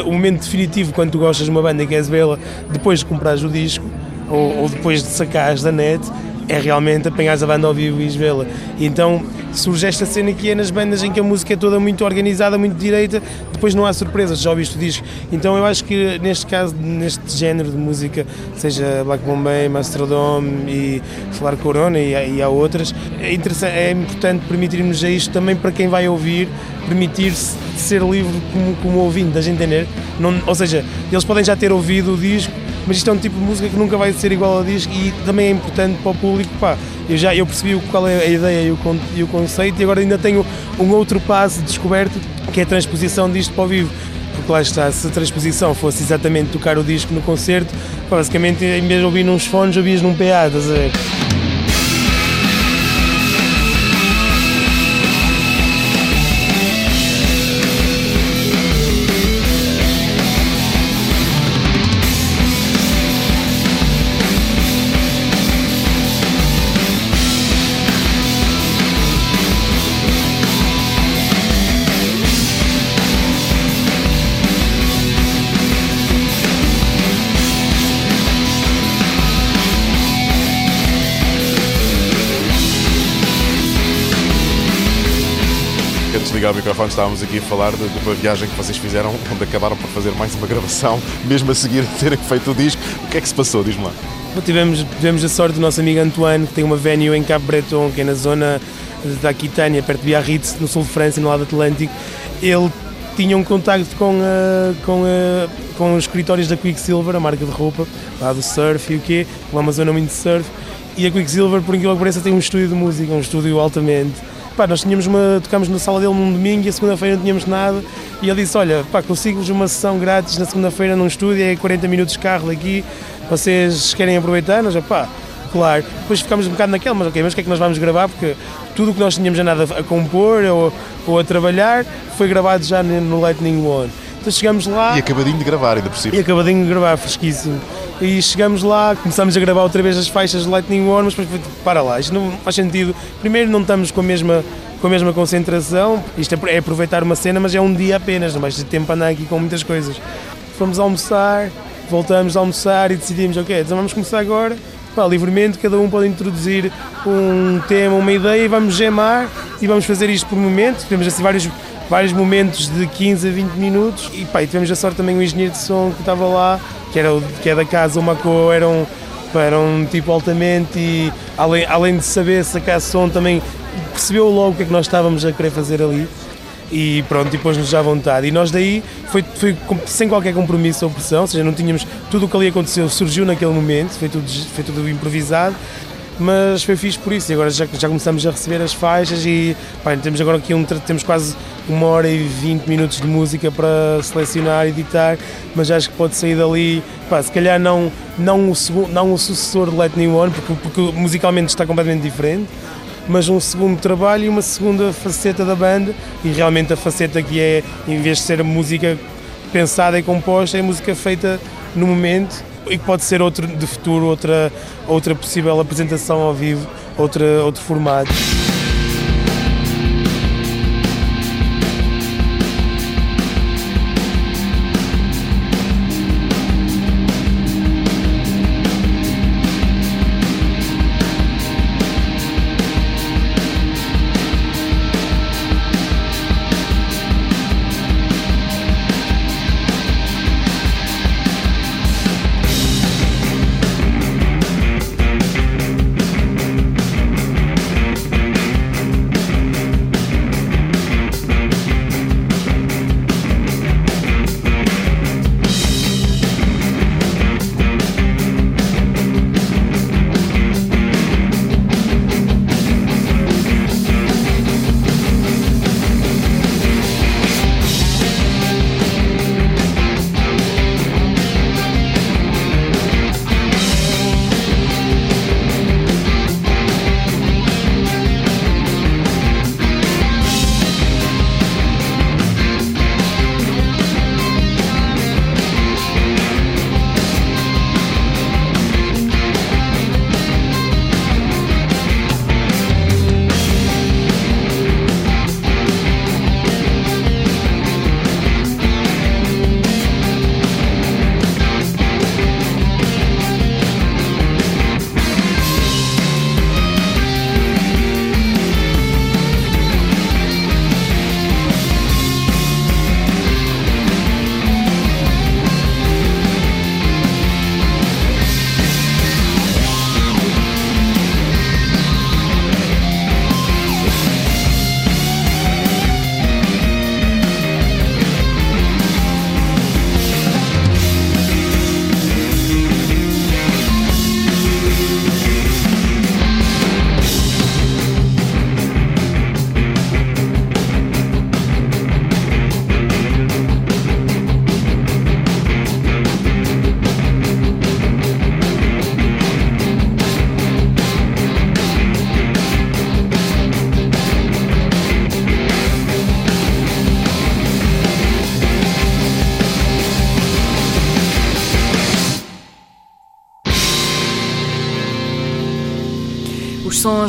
o momento definitivo quando tu gostas de uma banda e queres vê-la, depois de comprares o disco, ou, ou depois de sacares da net, é realmente apanhares a banda ao vivo e vê-la. E Então surge esta cena que é nas bandas em que a música é toda muito organizada, muito direita, depois não há surpresas, já ouviste o disco. Então eu acho que neste caso, neste género de música, seja Black Bombay, Mastrodome e Solar Corona e, e há outras, é, é importante permitirmos a isto também para quem vai ouvir, permitir-se ser livre como, como da gente entender. Não, ou seja, eles podem já ter ouvido o disco, mas isto é um tipo de música que nunca vai ser igual ao disco e também é importante para o público. Pá, eu já eu percebi qual é a ideia e o, e o conceito e agora ainda tenho um outro passo descoberto que é a transposição disto para o vivo. Porque lá está, se a transposição fosse exatamente tocar o disco no concerto, basicamente em vez de ouvir nos fones, ouvias num PA, estás a? Ligar o microfone, estávamos aqui a falar de, de, uma viagem que vocês fizeram, onde acabaram por fazer mais uma gravação, mesmo a seguir terem feito o disco. O que é que se passou? Diz-me lá. Tivemos, tivemos a sorte do nosso amigo Antoine, que tem uma venue em Cabo Breton, que é na zona da Aquitânia, perto de Biarritz, no sul de França, no lado Atlântico. Ele tinha um contacto com, a, com, a, com os escritórios da Quicksilver, a marca de roupa, lá do surf e o quê, lá uma zona muito surf. E a Quicksilver, por aquilo que parece, tem um estúdio de música, um estúdio altamente Pá, nós tínhamos uma, tocámos na sala dele num domingo e a segunda-feira não tínhamos nada. E ele disse: Olha, pá, consigo-vos uma sessão grátis na segunda-feira num estúdio, é 40 minutos de carro daqui, vocês querem aproveitar? Nós, pá, claro. Depois ficámos um bocado naquela, mas ok, mas o que é que nós vamos gravar? Porque tudo o que nós tínhamos já nada a compor ou, ou a trabalhar foi gravado já no Lightning One. Chegamos lá. E acabadinho de gravar, ainda por cima. E acabadinho de gravar, fresquíssimo. E chegamos lá, começámos a gravar outra vez as faixas de Lightning One, mas depois para lá, isto não faz sentido. Primeiro, não estamos com a mesma com a mesma concentração. Isto é, é aproveitar uma cena, mas é um dia apenas, não vais ter tempo para andar aqui com muitas coisas. Fomos almoçar, voltamos a almoçar e decidimos, ok, então vamos começar agora. Pá, livremente, cada um pode introduzir um tema, uma ideia e vamos gemar e vamos fazer isto por momentos. Temos assim vários vários momentos de 15 a 20 minutos e, pá, e tivemos a sorte também o engenheiro de som que estava lá, que, era, que é da casa, o Maco, era um, era um tipo altamente e além, além de saber sacar som também percebeu logo o que é que nós estávamos a querer fazer ali e pronto, e pôs-nos à vontade. E nós daí, foi, foi sem qualquer compromisso ou pressão, ou seja, não tínhamos, tudo o que ali aconteceu surgiu naquele momento, foi tudo, foi tudo improvisado mas foi fixe por isso. E agora já, já começamos a receber as faixas e pá, temos agora aqui um, temos quase uma hora e vinte minutos de música para selecionar editar, mas acho que pode sair dali, pá, se calhar não, não, o, não o sucessor de Me One, porque, porque musicalmente está completamente diferente, mas um segundo trabalho e uma segunda faceta da banda e realmente a faceta que é, em vez de ser música pensada e composta, é música feita no momento e que pode ser outro de futuro, outra, outra possível apresentação ao vivo, outra, outro formato.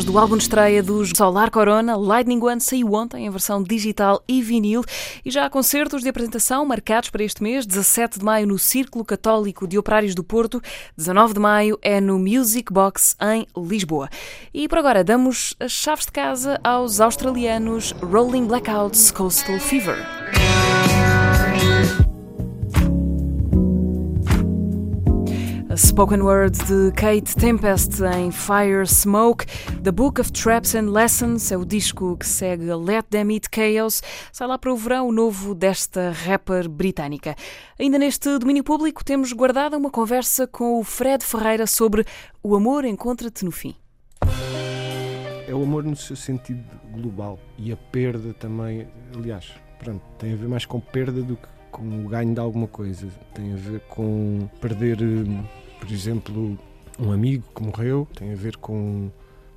Do álbum de estreia dos Solar Corona, Lightning One saiu ontem em versão digital e vinil e já há concertos de apresentação marcados para este mês, 17 de maio no Círculo Católico de Operários do Porto, 19 de maio é no Music Box em Lisboa. E por agora damos as chaves de casa aos australianos Rolling Blackouts Coastal Fever. Spoken Word de Kate Tempest em Fire Smoke. The Book of Traps and Lessons é o disco que segue Let Them Eat Chaos. Sai lá para o verão o novo desta rapper britânica. Ainda neste domínio público temos guardada uma conversa com o Fred Ferreira sobre o amor encontra-te no fim. É o amor no seu sentido global e a perda também, aliás, pronto, tem a ver mais com perda do que com o ganho de alguma coisa. Tem a ver com perder hum, por exemplo, um amigo que morreu, tem a ver com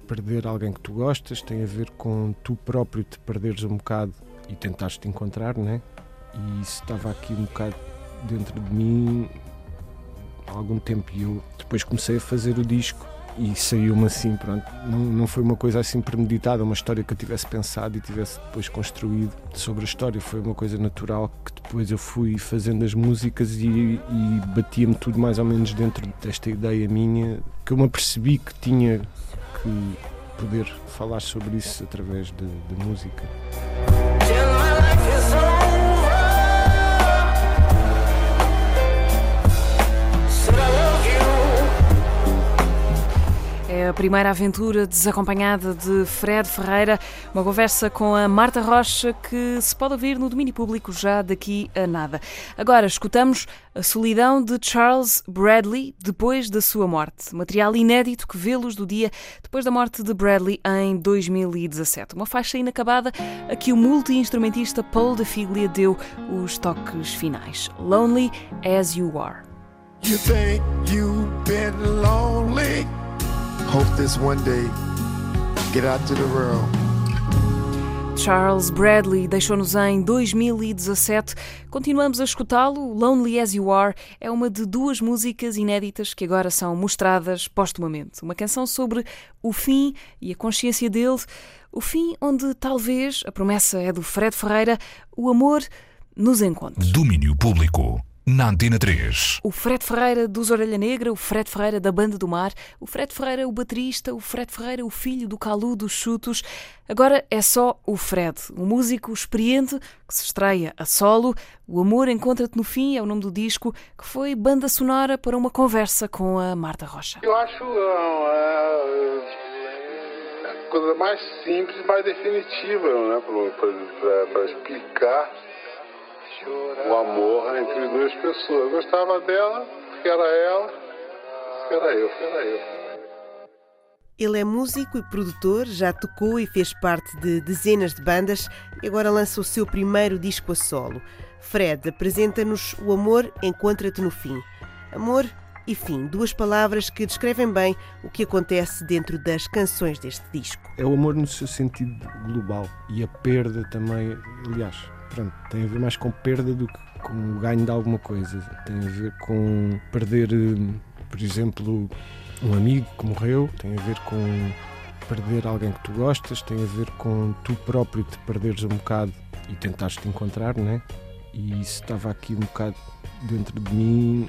perder alguém que tu gostas, tem a ver com tu próprio te perderes um bocado e tentares te encontrar, né? E isso estava aqui um bocado dentro de mim há algum tempo e eu depois comecei a fazer o disco e saiu-me assim, pronto. Não, não foi uma coisa assim premeditada, uma história que eu tivesse pensado e tivesse depois construído sobre a história. Foi uma coisa natural que depois eu fui fazendo as músicas e, e batia-me tudo mais ou menos dentro desta ideia minha, que eu me apercebi que tinha que poder falar sobre isso através de música. É a primeira aventura desacompanhada de Fred Ferreira, uma conversa com a Marta Rocha que se pode ouvir no domínio público já daqui a nada. Agora escutamos A Solidão de Charles Bradley depois da sua morte, material inédito que vê-los do dia depois da morte de Bradley em 2017. Uma faixa inacabada a que o multi-instrumentista Paul da Figlia deu os toques finais. Lonely as You Are. You think you've been lonely? Hope this one day get out to the world. Charles Bradley deixou-nos em 2017. Continuamos a escutá-lo. Lonely as You Are é uma de duas músicas inéditas que agora são mostradas postumamente. Uma canção sobre o fim e a consciência dele. O fim onde talvez, a promessa é do Fred Ferreira, o amor nos encontre. Domínio Público na Antena 3. O Fred Ferreira dos Orelha Negra, o Fred Ferreira da Banda do Mar, o Fred Ferreira o baterista, o Fred Ferreira o filho do Calu dos Chutos. Agora é só o Fred, um músico experiente que se estreia a solo. O Amor Encontra-te no Fim é o nome do disco, que foi banda sonora para uma conversa com a Marta Rocha. Eu acho uh, a coisa mais simples, mais definitiva, né, para explicar o amor entre duas pessoas. Eu gostava dela, porque era ela, porque era eu, porque era eu. Ele é músico e produtor, já tocou e fez parte de dezenas de bandas e agora lança o seu primeiro disco a solo. Fred apresenta-nos O Amor Encontra-te no Fim. Amor e fim, duas palavras que descrevem bem o que acontece dentro das canções deste disco. É o amor no seu sentido global e a perda também, aliás, pronto, tem a ver mais com perda do que com o ganho de alguma coisa. Tem a ver com perder, hum, por exemplo, um amigo que morreu, tem a ver com perder alguém que tu gostas, tem a ver com tu próprio te perderes um bocado e tentares te encontrar, né? E isso estava aqui um bocado dentro de mim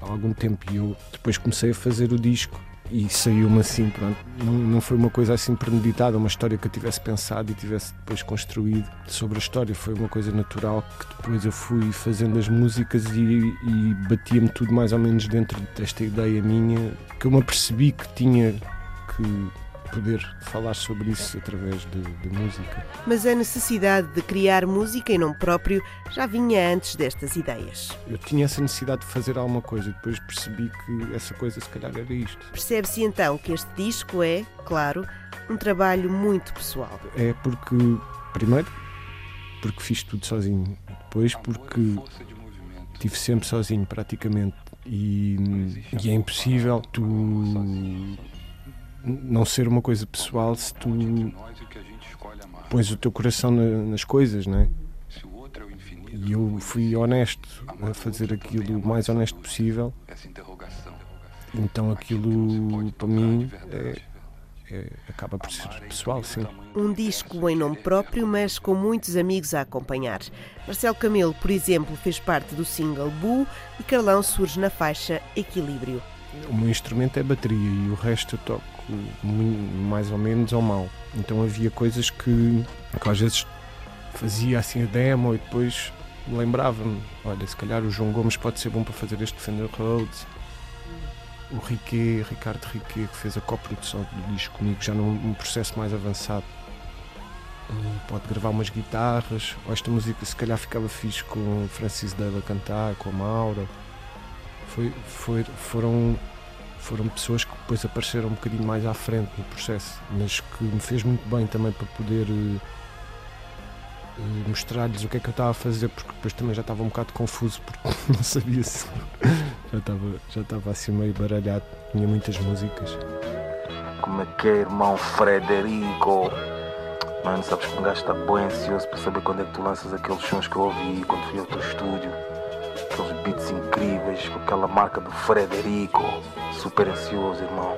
há algum tempo e eu depois comecei a fazer o disco e saiu-me assim, pronto. Não, não foi uma coisa assim premeditada, uma história que eu tivesse pensado e tivesse depois construído sobre a história. Foi uma coisa natural que depois eu fui fazendo as músicas e, e batia-me tudo mais ou menos dentro desta ideia minha que eu me apercebi que tinha que poder falar sobre isso através de, de, música. Mas a necessidade de criar música em nome próprio já vinha antes destas ideias. Eu tinha essa necessidade de fazer alguma coisa e depois percebi que essa coisa se calhar era isto. Percebe-se então que este disco é, claro, um trabalho muito pessoal. É porque, primeiro, porque fiz tudo sozinho. Depois porque estive sempre sozinho praticamente e, e é impossível tu não ser uma coisa pessoal se tu pões o teu coração na, nas coisas, não é? E eu fui honesto a fazer aquilo o mais honesto possível. Então aquilo para mim é, é, acaba por ser pessoal, sim. Um disco em nome próprio, mas com muitos amigos a acompanhar. Marcelo Camelo, por exemplo, fez parte do single Boo e Carlão surge na faixa Equilíbrio. O meu instrumento é bateria e o resto eu toco mais ou menos ou mal. Então havia coisas que, que às vezes fazia assim a demo e depois lembrava-me, olha, se calhar o João Gomes pode ser bom para fazer este Fender Rhodes. O Riquet, Ricardo Riquet, que fez a coprodução do disco comigo, já num processo mais avançado, hum, pode gravar umas guitarras. Esta música, se calhar, ficava fixe com o Francis Dale a cantar, com a Maura. Foi, foi, foram, foram pessoas que depois apareceram um bocadinho mais à frente no processo, mas que me fez muito bem também para poder uh, mostrar-lhes o que é que eu estava a fazer, porque depois também já estava um bocado confuso, porque não sabia se. já estava, já estava assim meio baralhado, tinha muitas músicas. Como é que é, irmão Frederico? Mano, sabes que um gajo está bem ansioso para saber quando é que tu lanças aqueles sons que eu ouvi quando fui ao teu estúdio. Beats incríveis, com aquela marca do Frederico. Super ansioso, irmão.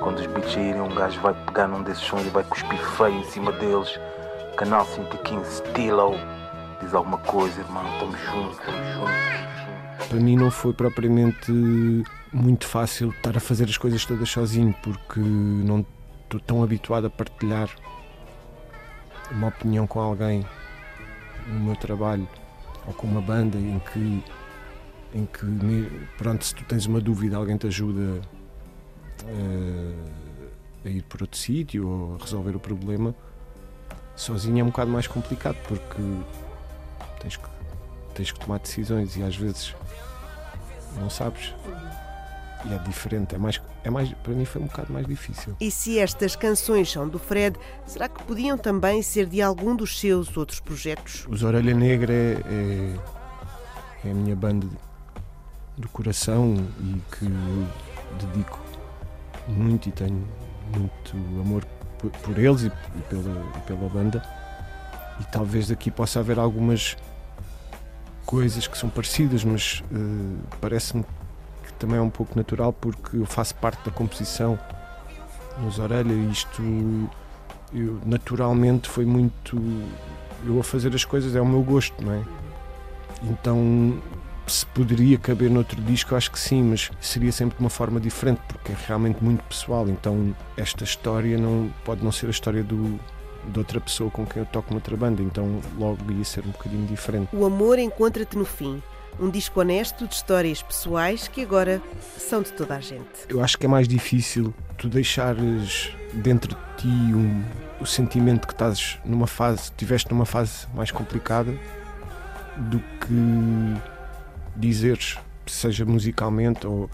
Quando os beats saírem, um gajo vai pegar num desses sons e vai cuspir feio em cima deles Canal 115 Stilo. Diz alguma coisa, irmão. Estamos juntos, estamos juntos. Para mim não foi propriamente muito fácil estar a fazer as coisas todas sozinho, porque não estou tão habituado a partilhar uma opinião com alguém no meu trabalho ou com uma banda em que em que pronto se tu tens uma dúvida alguém te ajuda a, eh, a ir para outro sítio ou a resolver o problema sozinho é um bocado mais complicado porque tens que, tens que tomar decisões e às vezes não sabes. E é diferente, é mais, é mais, para mim foi um bocado mais difícil. E se estas canções são do Fred, será que podiam também ser de algum dos seus outros projetos? Os Orelha Negra é, é, é a minha banda do coração e que dedico muito e tenho muito amor por, eles e, pela, e pela banda. E talvez aqui possa haver algumas coisas que são parecidas, mas uh, parece-me que também é um pouco natural porque eu faço parte da composição nos Orelha e isto eu, naturalmente foi muito eu a fazer as coisas é o meu gosto, não é? Então se poderia caber noutro disco, acho que sim, mas seria sempre de uma forma diferente, porque é realmente muito pessoal. Então, esta história não pode não ser a história do, de outra pessoa com quem eu toco noutra banda, então logo ia ser um bocadinho diferente. O amor encontra-te no fim. Um disco honesto de histórias pessoais que agora são de toda a gente. Eu acho que é mais difícil tu deixares dentro de ti um, o sentimento que estás numa fase, tiveste numa fase mais complicada do que dizeres, seja musicalmente ou,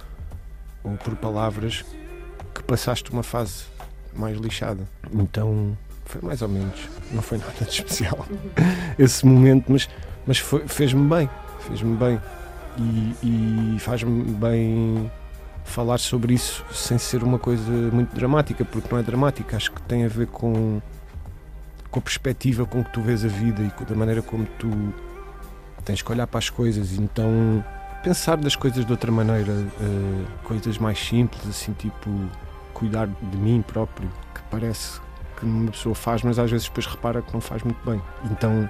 ou por palavras, que passaste uma fase mais lixada. Então foi mais ou menos, não foi nada de especial. Esse momento, mas, mas fez-me bem, fez-me bem. E, e faz-me bem falar sobre isso sem ser uma coisa muito dramática, porque não é dramática, acho que tem a ver com, com a perspectiva com que tu vês a vida e da maneira como tu tens que olhar para as coisas, então pensar das coisas de outra maneira, uh, coisas mais simples, assim, tipo cuidar de mim próprio, que parece que uma pessoa faz, mas às vezes depois repara que não faz muito bem. Então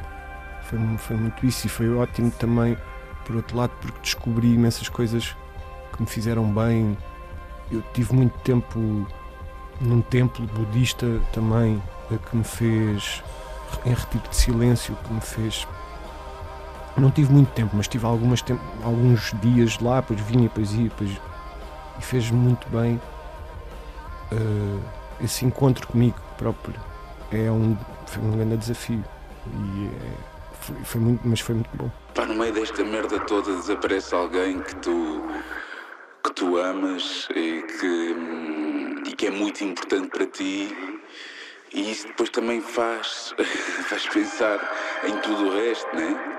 foi, foi muito isso e foi ótimo também, por outro lado, porque descobri imensas coisas que me fizeram bem. Eu tive muito tempo num templo budista também, eh, que me fez em retiro de silêncio, que me fez não tive muito tempo, mas tive algumas tempo, alguns dias lá, depois vinha, depois ia, depois, e fez muito bem uh, esse encontro comigo próprio. É um, foi um grande desafio e é, foi, foi, muito, mas foi muito bom. Pá, no meio desta merda toda desaparece alguém que tu que tu amas e que, e que é muito importante para ti e isso depois também faz, faz pensar em tudo o resto, né?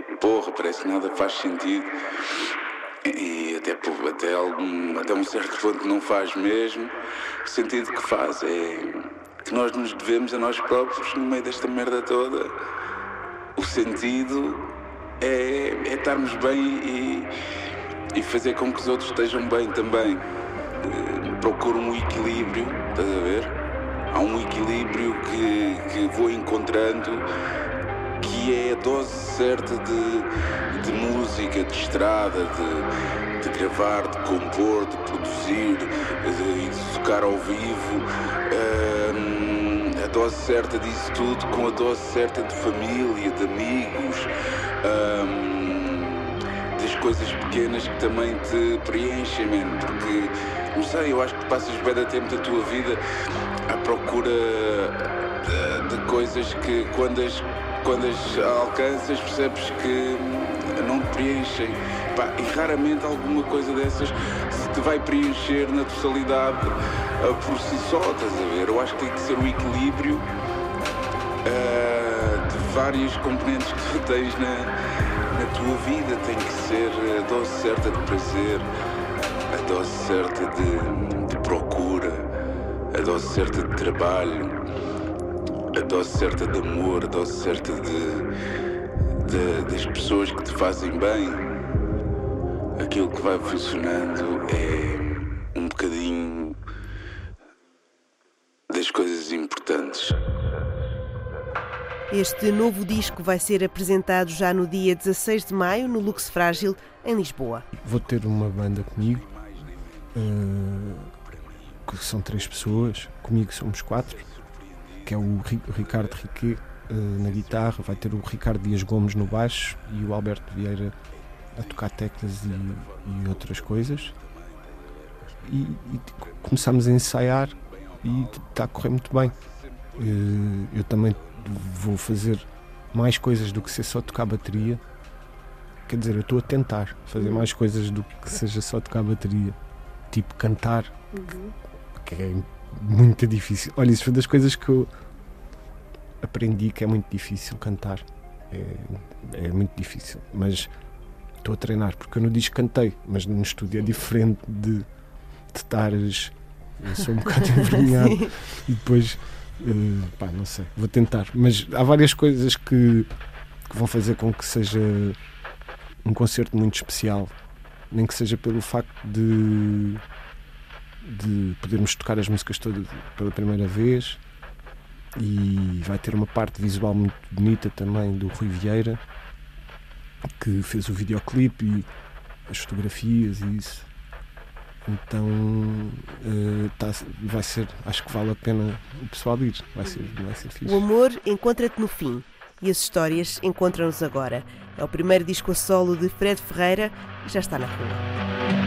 Porra, parece que nada faz sentido. E até, até, algum, até um certo ponto não faz mesmo. O sentido que faz é que nós nos devemos a nós próprios no meio desta merda toda. O sentido é, é estarmos bem e, e fazer com que os outros estejam bem também. eh, procuro um equilíbrio, estás a ver? Há um equilíbrio que, que vou encontrando que é a dose certa de, de música, de estrada, de, de gravar, de compor, de produzir, de, de tocar ao vivo. A dose certa disso tudo com a dose certa de família, de amigos. hum, das coisas pequenas que também te preenchem, man, porque não sei, eu acho que passas bem da tempo da tua vida à procura de, de coisas que quando as, quando as alcanças percebes que não te preenchem. Pá, e raramente alguma coisa dessas se te vai preencher na totalidade ah, por si só, estás a ver? Eu acho que tem que ser um equilíbrio ah, de várias componentes que tu tens na, na tua vida. Tem que ser a dose certa de prazer, a dose certa de, de procura, a dose certa de trabalho, dose certa de amor, dose certa de, de- das pessoas que te fazem bem. Aquilo que vai funcionando é um bocadinho das coisas importantes. Este novo disco vai ser apresentado já no dia 16 de maio no Lux Frágil, em Lisboa. Vou ter uma banda comigo, eh, que são três pessoas, comigo somos quatro, que é o Ri- o Ricardo Riquet eh, na guitarra, vai ter o Ricardo Dias Gomes no baixo e o Alberto Vieira a tocar teclas e, e outras coisas. E, e começámos a ensaiar e está a correr muito bem. Eh, eu também vou fazer mais coisas do que ser só tocar bateria. Quer dizer, eu estou a tentar fazer mais coisas do que seja só tocar bateria. Tipo cantar, que é muito difícil. Olha, isso foi das coisas que eu aprendi que é muito difícil cantar. É, é muito difícil. Mas estou a treinar, porque eu no disco cantei, mas no estúdio é diferente de, de estares. Eu sou um bocado envergonhado e depois, eh, pá, não sei, vou tentar. Mas há várias coisas que, que vão fazer com que seja um concerto muito especial, nem que seja pelo facto de, de podermos tocar as músicas todas pela primeira vez. E vai ter uma parte visual muito bonita também do Rui Vieira, que fez o videoclipe e as fotografias e isso. Então eh, tá- vai ser, acho que vale a pena o pessoal ir, vai ser, vai ser fixe. O amor encontra-te no fim e as histórias encontram-nos agora. É o primeiro disco a solo de Fred Ferreira e já está na rua.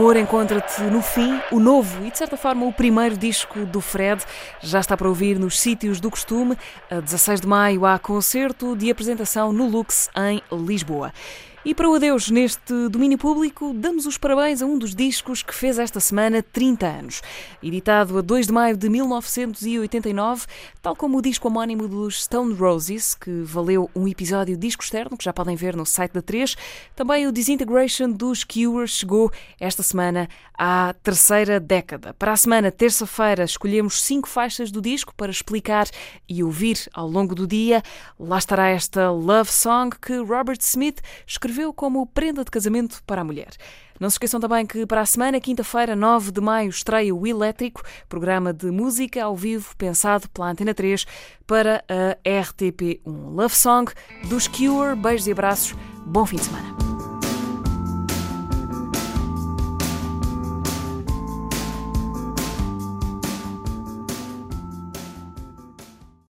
Amor Encontra-te no Fim, o novo e, de certa forma, o primeiro disco do Fred, já está para ouvir nos sítios do costume. A 16 de maio há concerto de apresentação no Lux, em Lisboa. E para o adeus neste domínio público, damos os parabéns a um dos discos que fez esta semana 30 anos. Editado a 2 de maio de 1989, tal como o disco homónimo dos Stone Roses, que valeu um episódio disco externo, que já podem ver no site da 3, também o Disintegration dos Cure chegou esta semana à terceira década. Para a semana, terça-feira, escolhemos cinco faixas do disco para explicar e ouvir ao longo do dia. Lá estará esta Love Song que Robert Smith escreveu escreveu como prenda de casamento para a mulher. Não se esqueçam também que para a semana, quinta-feira, 9 de maio, estreia o Elétrico, programa de música ao vivo pensado pela Antena 3 para a RTP1. Love Song dos Cure. Beijos e abraços. Bom fim de semana.